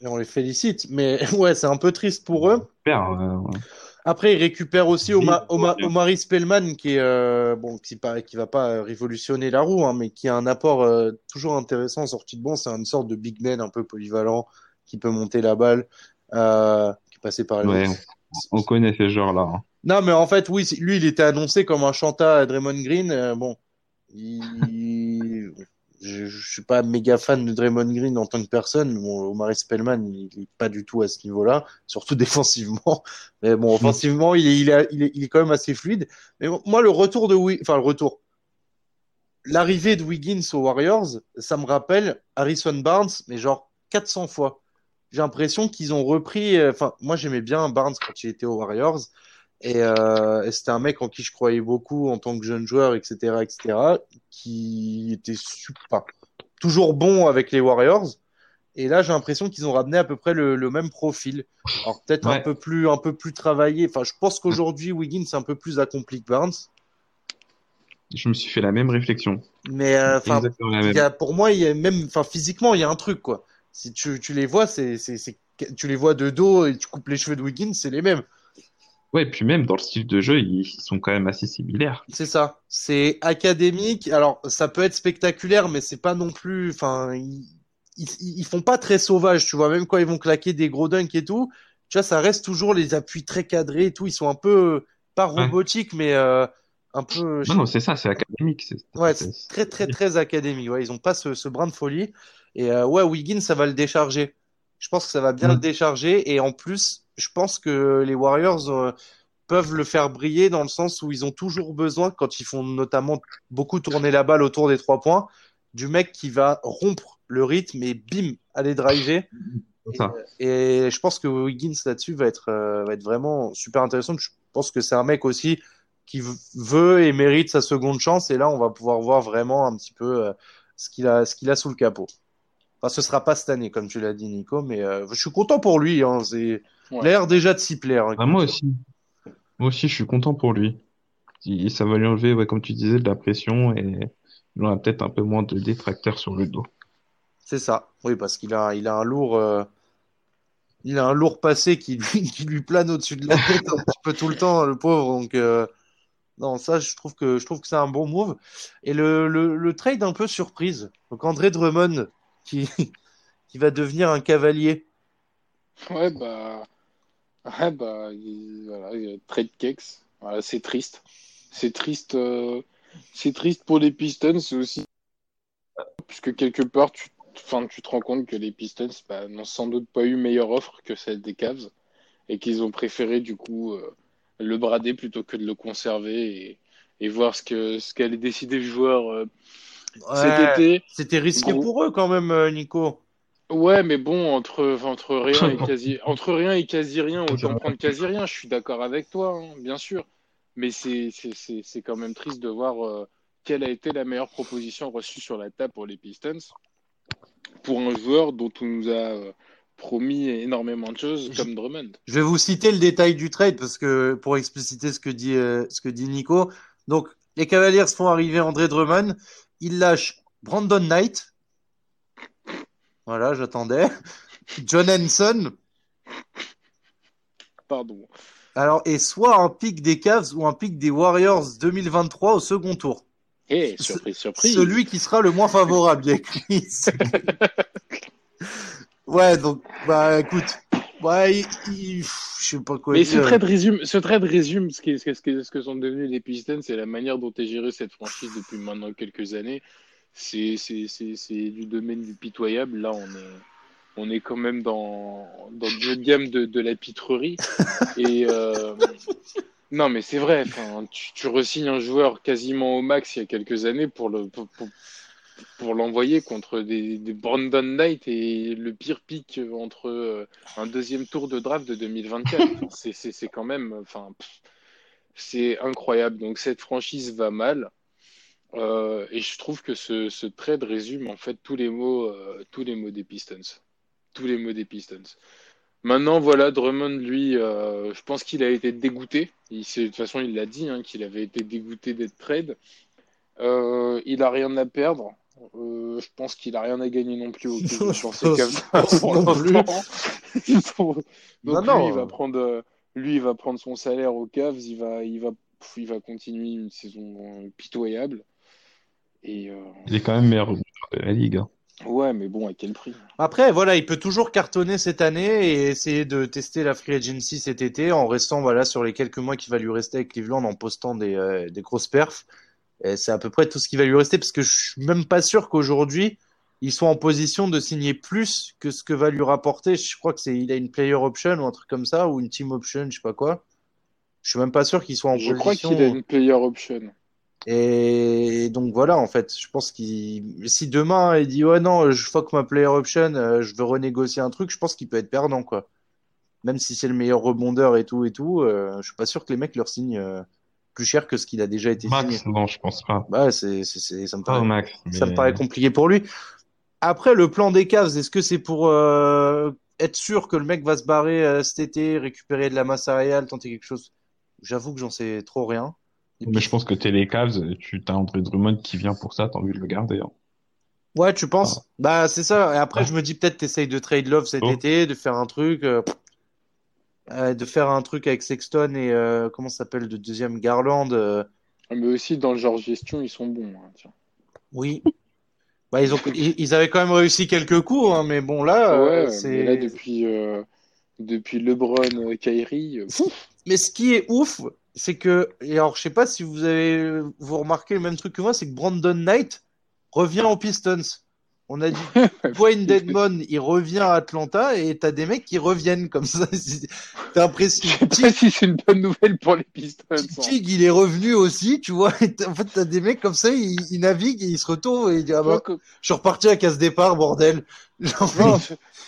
Et on les félicite, mais ouais, c'est un peu triste pour eux. Super, ouais. Après, il récupère aussi Omar, Omar, Spellman, qui est euh, bon, qui, qui va pas révolutionner la roue, hein, mais qui a un apport euh, toujours intéressant en sortie de bon. C'est une sorte de big man un peu polyvalent qui peut monter la balle, euh, qui est passé par. Ouais, on connaît ces genres-là. Hein. Non, mais en fait, oui, lui, il était annoncé comme un chanta à Draymond Green. bon, il je, je suis pas méga fan de Draymond Green en tant que personne. Omar Spellman, il, il, est pas du tout à ce niveau-là, surtout défensivement. Mais bon, offensivement, il est, il, est, il, est, quand même assez fluide. Mais moi, le retour de enfin le retour, l'arrivée de Wiggins aux Warriors, ça me rappelle Harrison Barnes, mais genre 400 fois. J'ai l'impression qu'ils ont repris. Euh, enfin, moi, j'aimais bien Barnes quand il était aux Warriors. Et, euh, c'était un mec en qui je croyais beaucoup en tant que jeune joueur, etc., etc., qui était super, toujours bon avec les Warriors. Et là, j'ai l'impression qu'ils ont ramené à peu près le, le même profil. Alors peut-être un peu plus, un peu plus travaillé. Enfin, je pense qu'aujourd'hui, Wiggins c'est un peu plus accompli que Barnes. Je me suis fait la même réflexion. Mais euh, pour moi, il y a même, enfin, physiquement, il y a un truc quoi. Si tu, tu les vois, c'est, tu les vois de dos et tu coupes les cheveux de Wiggins, c'est les mêmes. Ouais, et puis même dans le style de jeu, ils sont quand même assez similaires. C'est ça. C'est académique. Alors, ça peut être spectaculaire, mais c'est pas non plus. Enfin, ils, ils, font pas très sauvage, tu vois. Même quand ils vont claquer des gros dunks et tout, tu vois, ça reste toujours les appuis très cadrés et tout. Ils sont un peu pas robotiques, mais euh, un peu. Non, non, c'est ça, c'est académique. Ouais, c'est très, très, très académique. Ouais, ils ont pas ce, ce brin de folie. Et euh, ouais, Wiggins, ça va le décharger. Je pense que ça va bien le décharger. Et en plus, je pense que les Warriors euh, peuvent le faire briller dans le sens où ils ont toujours besoin, quand ils font notamment beaucoup tourner la balle autour des trois points, du mec qui va rompre le rythme et bim, aller driver. Et, je pense que Wiggins là-dessus va être, euh, va être vraiment super intéressant. Je pense que c'est un mec aussi qui veut et mérite sa seconde chance. Et là, on va pouvoir voir vraiment un petit peu euh, ce qu'il a, ce qu'il a sous le capot. Enfin, ce sera pas cette année, comme tu l'as dit, Nico, mais je suis content pour lui. Hein. C'est, L'air déjà de s'y plaire. Hein. Ah, moi aussi. Moi aussi, je suis content pour lui. Ça va lui enlever, ouais, comme tu disais, de la pression et il aura peut-être un peu moins de détracteurs sur le dos. C'est ça. Oui, parce qu'il a, il a un lourd, euh, il a un lourd passé qui lui, qui lui plane au-dessus de la tête un petit peu tout le temps, le pauvre. Donc, euh, non, ça, je trouve que, je trouve que c'est un bon move. Et le, le, le trade un peu surprise. Donc, André Drummond qui, va devenir un cavalier. Ouais, bah, Ouais, bah, voilà, trade cakes. C'est triste. C'est triste. Euh, c'est triste pour les Pistons, c'est aussi puisque quelque part, tu, enfin, tu te rends compte que les Pistons bah, n'ont sans doute pas eu meilleure offre que celle des Cavs et qu'ils ont préféré du coup euh, le brader plutôt que de le conserver et, voir ce que ce qu'allait décider le joueur euh, C'était risqué pour eux quand même, Nico. Ouais, mais bon, entre, entre, rien, et quasi, entre rien et quasi rien, autant prendre quasi rien, je suis d'accord avec toi, hein, bien sûr. Mais c'est quand même triste de voir euh, quelle a été la meilleure proposition reçue sur la table pour les Pistons pour un joueur dont on nous a euh, promis énormément de choses comme Drummond. Je vais vous citer le détail du trade parce que pour expliciter ce que dit, euh, ce que dit Nico. Donc, les Cavaliers font arriver André Drummond. Ils lâchent Brandon Knight, voilà, j'attendais. John Henson. Pardon. Alors, et soit un pic des Cavs ou un pic des Warriors 2023 au second tour. Eh, surprise, surprise. Celui qui sera le moins favorable, il ouais, donc, bah, écoute. Ouais, je sais pas quoi Mais ce trade résume, ce trade résume ce, qui, ce, ce, ce que sont devenus les Pistons, c'est la manière dont est gérée cette franchise depuis maintenant quelques années c'est du domaine du pitoyable. Là, on est, on est quand même dans, dans le gamme de, de la pitrerie. Et euh, non, mais c'est vrai. Tu, tu resignes un joueur quasiment au max il y a quelques années pour le pour, pour, l'envoyer contre des, des, Brandon Knight et le pire pic entre euh, un deuxième tour de draft de 2024. C'est quand même. Enfin, C'est incroyable. Donc cette franchise va mal. Euh, et je trouve que ce, ce, trade résume en fait tous les mots, euh, tous les mots des Pistons. Tous les mots des Pistons. Maintenant, voilà, Drummond, lui, euh, je pense qu'il a été dégoûté. Il, de toute façon, il l'a dit, hein, qu'il avait été dégoûté d'être trade. il a rien à perdre. Je pense qu'il a rien à gagner non plus au dans ces Donc lui, il va prendre, lui, il va prendre son salaire aux Cavs. Il va, il va, il va continuer une saison pitoyable. Euh, il est quand même meilleur de la ligue. Hein. Ouais, mais bon, à quel prix? Après, voilà, il peut toujours cartonner cette année et essayer de tester la free agency cet été en restant voilà sur les quelques mois qu'il va lui rester avec Cleveland en postant des, euh, des grosses perfs. C'est à peu près tout ce qui va lui rester parce que je suis même pas sûr qu'aujourd'hui il soit en position de signer plus que ce que va lui rapporter. Je crois que c'est il a une player option ou un truc comme ça ou une team option, je sais pas quoi. Je suis même pas sûr qu'il soit en position. Je crois qu'il a une player option. Et donc voilà, en fait, je pense qu'il si demain il dit ouais non, je fuck ma player option, euh, je veux renégocier un truc, je pense qu'il peut être perdant quoi. Même si c'est le meilleur rebondeur et tout et tout, euh, je suis pas sûr que les mecs leur signent euh, plus cher que ce qu'il a déjà été Max, signé. Non, je pense pas. Bah c'est c'est ça me paraît Max, ça me paraît compliqué pour lui. Après le plan des Cavs, est-ce que c'est pour être sûr que le mec va se barrer cet été, récupérer de la masse salariale, tenter quelque chose? J'avoue que j'en sais trop rien. Mais je pense que t'es les Cavs, tu as André Drummond qui vient pour ça, t'as envie de le garder. Hein. Ouais, tu penses? Ah. Bah, c'est ça. Et après, je me dis peut-être t'essayes de trade love cet oh. été, de faire un truc, euh, euh, de faire un truc avec Sexton et euh, comment ça s'appelle, de deuxième Garland. Mais aussi dans le genre gestion, ils sont bons. Hein, oui. bah, ils ont, ils, avaient quand même réussi quelques coups, hein, mais bon là, ouais, c'est là depuis depuis LeBron, Kyrie. Mais ce qui est ouf, c'est que, et alors je sais pas si vous avez vous remarqué le même truc que moi, c'est que Brandon Knight revient aux Pistons. On a dit Dwayne Dedmon, il revient à Atlanta et t'as des mecs qui reviennent comme ça. T'as l'impression. Je sais pas si c'est une bonne nouvelle pour les Pistons. Tig, il est revenu aussi, tu vois. En fait, t'as des mecs comme ça, ils, ils, naviguent et ils se retournent et ils disent ah bah, je suis reparti à casse départ, bordel.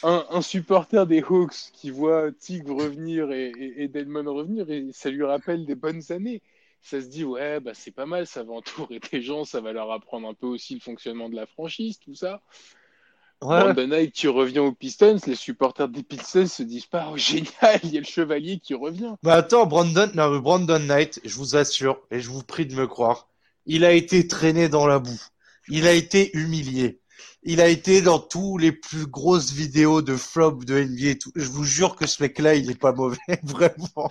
un, un, supporter des Hawks qui voit Tig revenir et, et, revenir et ça lui rappelle des bonnes années ça se dit ouais bah c'est pas mal ça va entourer des gens ça va leur apprendre un peu aussi le fonctionnement de la franchise tout ça. Ouais. Brandon Knight qui revient aux Pistons les supporters des Pistons se disent pas oh génial il y a le chevalier qui revient. Bah attends Brandon non, Brandon Knight je vous assure et je vous prie de me croire il a été traîné dans la boue. Il a été humilié il a été dans tous les plus grosses vidéos de flop de NBA et tout. Je vous jure que ce mec-là, il est pas mauvais, vraiment.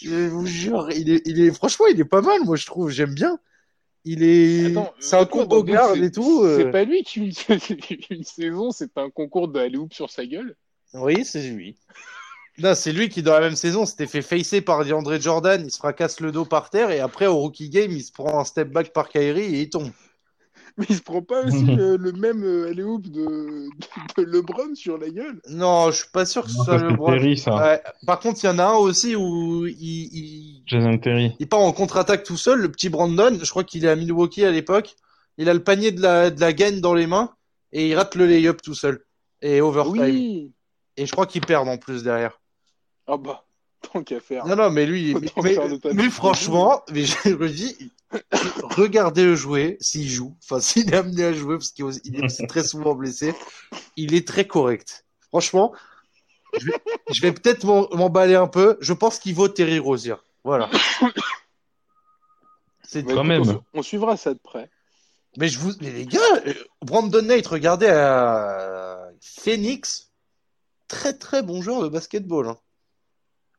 Je vous jure, il est, il est, franchement, il est pas mal, moi, je trouve. J'aime bien. Il est, c'est un combo garde et tout. C'est euh. pas lui qui une, une saison, c'est un concours de hoop sur sa gueule? Oui, c'est lui. Non, c'est lui qui, dans la même saison, s'était fait facer par DeAndre Jordan, il se fracasse le dos par terre, et après, au rookie game, il se prend un step back par Kyrie et il tombe. Mais il se prend pas aussi le, même euh, alley de, de, LeBron sur la gueule Non, je suis pas sûr que ce soit LeBron. ça. Par contre, il y en a un aussi où il, il, Jason Terry. il part en contre-attaque tout seul, le petit Brandon. Je crois qu'il est à Milwaukee à l'époque. Il a le panier de la, de la gagne dans les mains et il rate le lay-up tout seul. Et overtime. Oui. Et je crois qu'il perd en plus derrière. Ah bah. Tant qu'à faire. Non, non, mais lui, mais, mais, franchement, mais je dis, regardez-le jouer s'il joue. Enfin, s'il est amené à jouer, parce qu'il est très souvent blessé. Il est très correct. Franchement, je vais, peut-être m'emballer un peu. Je pense qu'il vaut Terry Rosier. Voilà. C'est quand même. On, suivra ça de près. Mais je vous, mais les gars, euh, Brandon Knight, regardez à Phoenix. Très très bon joueur de basketball. Hein.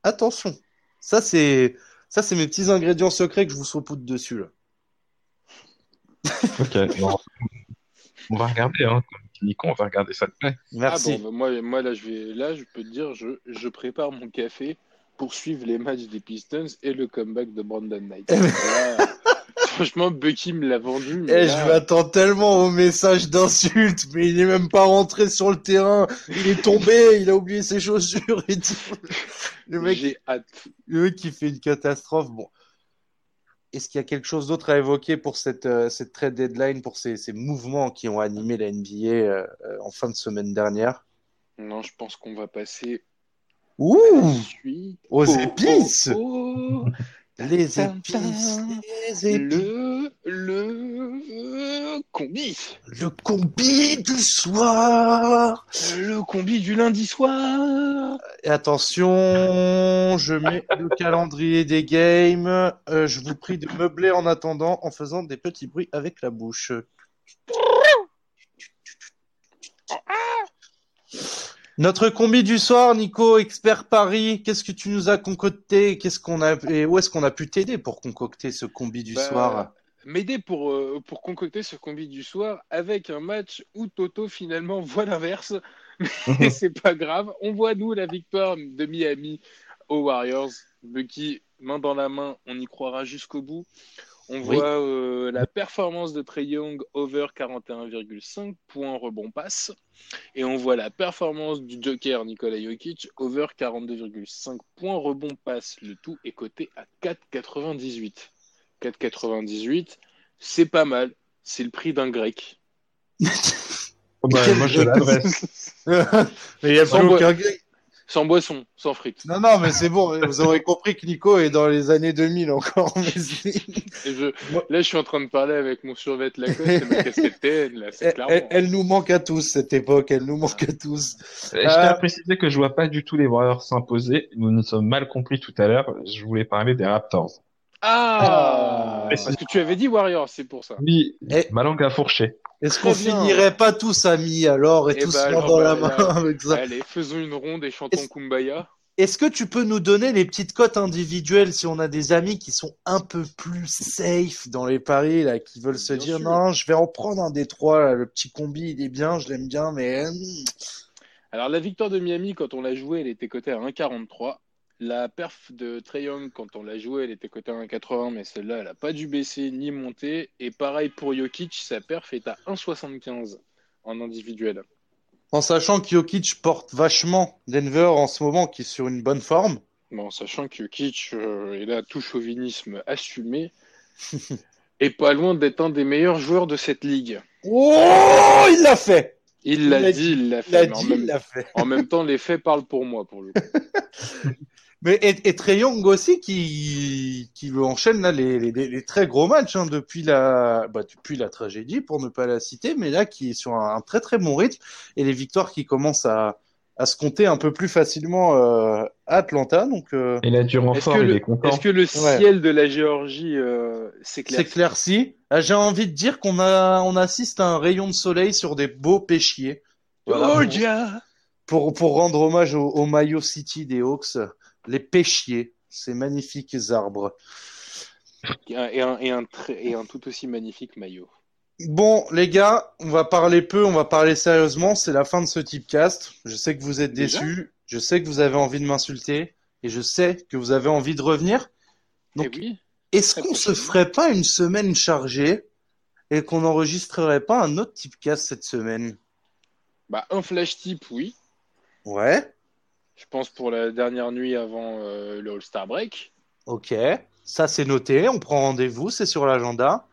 Attention. Ça, c'est ça, c'est mes petits ingrédients secrets que je vous saupoudre dessus. Là. ok. on va regarder, hein. Nico, on va regarder ça de près. Merci. Ah bon, bah, moi, moi, là, je vais, là, je peux te dire, je, je prépare mon café pour suivre les matchs des Pistons et le comeback de Brandon Knight. Franchement, Bucky me l'a vendu. Mais eh, Je m'attends tellement au message d'insulte, mais il est même pas rentré sur le terrain. Il est tombé, il a oublié ses chaussures et tout. Le mec, J'ai hâte. Le mec qui fait une catastrophe. Bon. Est-ce qu'il y a quelque chose d'autre à évoquer pour cette, euh, cette trade deadline, pour ces, ces, mouvements qui ont animé la NBA euh, euh, en fin de semaine dernière? Non, je pense qu'on va passer Ouh Aux épices oh, Les épices, Le, le combi. Le combi du soir. Le combi du lundi soir. Et attention, je mets le calendrier des games. Euh, je vous prie de meubler en attendant en faisant des petits bruits avec la bouche. Notre combi du soir, Nico, expert Paris, qu'est-ce que tu nous as concocté? Qu'est-ce qu'on a et où est-ce qu'on a pu t'aider pour concocter ce combi du bah, soir? M'aider pour euh, pour concocter ce combi du soir avec un match où Toto finalement voit l'inverse, mais c'est pas grave. On voit nous la victoire de Miami aux Warriors. Bucky, main dans la main, on y croira jusqu'au bout. On voit euh, la performance de Trey Young over 41,5 points rebond passe. Et on voit la performance du Joker Nikola Jokic over 42,5 points rebond passe. Le tout est coté à 4,98. 4,98, c'est pas mal. C'est le prix d'un grec. Oh bah, moi je l'adresse. Mais il y a pas aucun grec. Sans boisson, sans frites. Non, non, mais c'est bon. Vous aurez compris que Nico est dans les années 2000 encore. Mais je... Là, je suis en train de parler avec mon survêt Lacoste et ma casquette TN. Là, c'est elle, elle, nous manque à tous, cette époque. Elle nous manque à tous. Je tiens à euh, préciser que je vois pas du tout les Warriors s'imposer. Nous nous sommes mal compris tout à l'heure. Je voulais parler des Raptors. Ah, Parce que tu avais dit Warriors, c'est pour ça. Oui, et... ma langue a fourché. Est-ce qu'on finirait pas tous amis alors et, eh tous ben, dans la main avec ça Allez, faisons une ronde et chantons Kumbaya. Est-ce que tu peux nous donner les petites cotes individuelles si on a des amis qui sont un peu plus safe dans les paris là, qui veulent se dire non, je vais en prendre un des trois, le petit combi il est bien, je l'aime bien, mais hmm. alors la victoire de Miami quand on l'a joué, elle était cotée à 1,43. La perf de Trey quand on l'a joué, elle était cotée à 1,80, mais celle-là, elle n'a pas dû baisser ni monter. Et pareil pour Jokic, sa perf est à 1,75 en individuel. En sachant que Jokic porte vachement Denver en ce moment, qui est sur une bonne forme. En sachant que Jokic euh, est là, tout chauvinisme assumé, et pas loin d'être un des meilleurs joueurs de cette ligue. Oh, il l'a fait Il l'a dit, il l'a fait. fait. en même temps, les faits parlent pour moi, pour le coup. Mais et, et Trey Young aussi qui qui enchaîne là les, les, les très gros matchs hein, depuis la bah, depuis la tragédie pour ne pas la citer, mais là qui est sur un, très très bon rythme et les victoires qui commencent à à se compter un peu plus facilement euh, à Atlanta. Donc, euh... Et là, du renfort, il est content. Est-ce que le ciel de la Géorgie euh, s'éclaircit ah, J'ai envie de dire qu'on a on assiste à un rayon de soleil sur des beaux pêchiers. Georgia pour, pour rendre hommage au, au Mayo City des Hawks les pêchiers, ces magnifiques arbres. Et un, et, un, et un, tout aussi magnifique maillot. Bon, les gars, on va parler peu, on va parler sérieusement. C'est la fin de ce type cast. Je sais que vous êtes déçus. Je sais que vous avez envie de m'insulter. Et je sais que vous avez envie de revenir. Donc, eh est-ce qu'on se ferait pas une semaine chargée et qu'on n'enregistrerait pas un autre type cast cette semaine? Bah, un flash type, oui. Ouais. Je pense pour la dernière nuit avant euh, le All-Star Break. Ok, ça c'est noté, on prend rendez-vous, c'est sur l'agenda.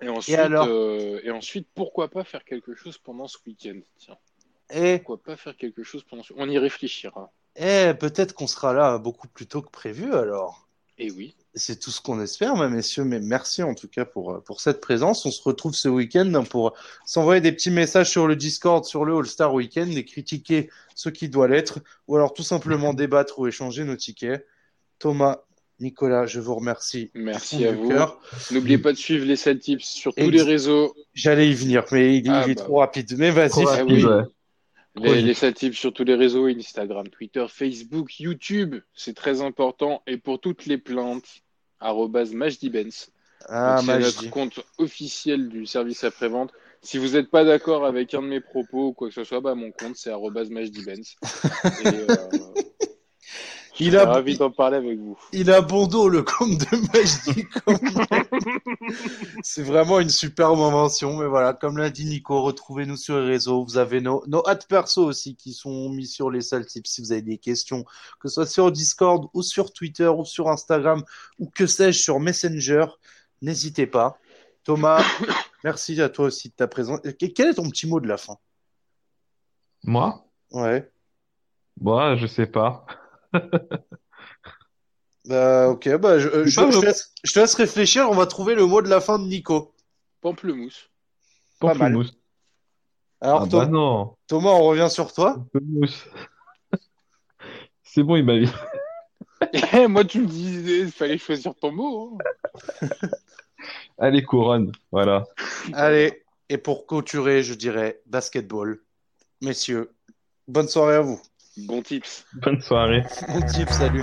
Et ensuite, euh, et, ensuite, pourquoi pas faire quelque chose pendant ce week-end Tiens. Et... Pourquoi pas faire quelque chose pendant ce... On y réfléchira. Eh, peut-être qu'on sera là beaucoup plus tôt que prévu alors. Et oui. C'est tout ce qu'on espère, mes messieurs. Mais merci en tout cas pour, euh, pour cette présence. On se retrouve ce week-end pour s'envoyer des petits messages sur le Discord, sur le All-Star Weekend et critiquer ce qui doit l'être, ou alors tout simplement débattre ou échanger nos tickets. Thomas, Nicolas, je vous remercie. Merci à vous. N'oubliez pas de suivre les 7 tips sur tous les réseaux. J'allais y venir, mais il, est ah, bah. trop rapide. Mais vas-y. Les, les tips sur tous les réseaux, Instagram, Twitter, Facebook, YouTube, c'est très important. Et pour toutes les plaintes, @majdibens. Ah, c'est notre compte officiel du service après-vente. Si vous n'êtes pas d'accord avec un de mes propos ou quoi que ce soit, bah, mon compte c'est. Et, euh, il a ravi d'en parler avec vous. Il a bon dos le compte de Majdi. C'est vraiment une superbe invention. Mais voilà, comme l'a dit Nico, retrouvez-nous sur les réseaux. Vous avez nos, nos perso aussi qui sont mis sur les salles tips si vous avez des questions, que ce soit sur Discord ou sur Twitter ou sur Instagram ou que sais-je sur Messenger. N'hésitez pas. Thomas, merci à toi aussi de ta présence. Quel est ton petit mot de la fin? Moi? Ouais. Moi, je sais pas. Bah, ok, bah, je, je, te laisse, je, te laisse, réfléchir. On va trouver le mot de la fin de Nico. Pamplemousse. Pamplemousse. Alors, ah, bah non. Thomas, on revient sur toi. Pamplemousse. C'est bon, il m'a dit. Moi, tu me disais, il fallait choisir ton mot. Hein. Allez, couronne. Voilà. Allez. Et pour clôturer, je dirais basketball. Messieurs, bonne soirée à vous. Bon tips. Bonne soirée. Bon tips, salut.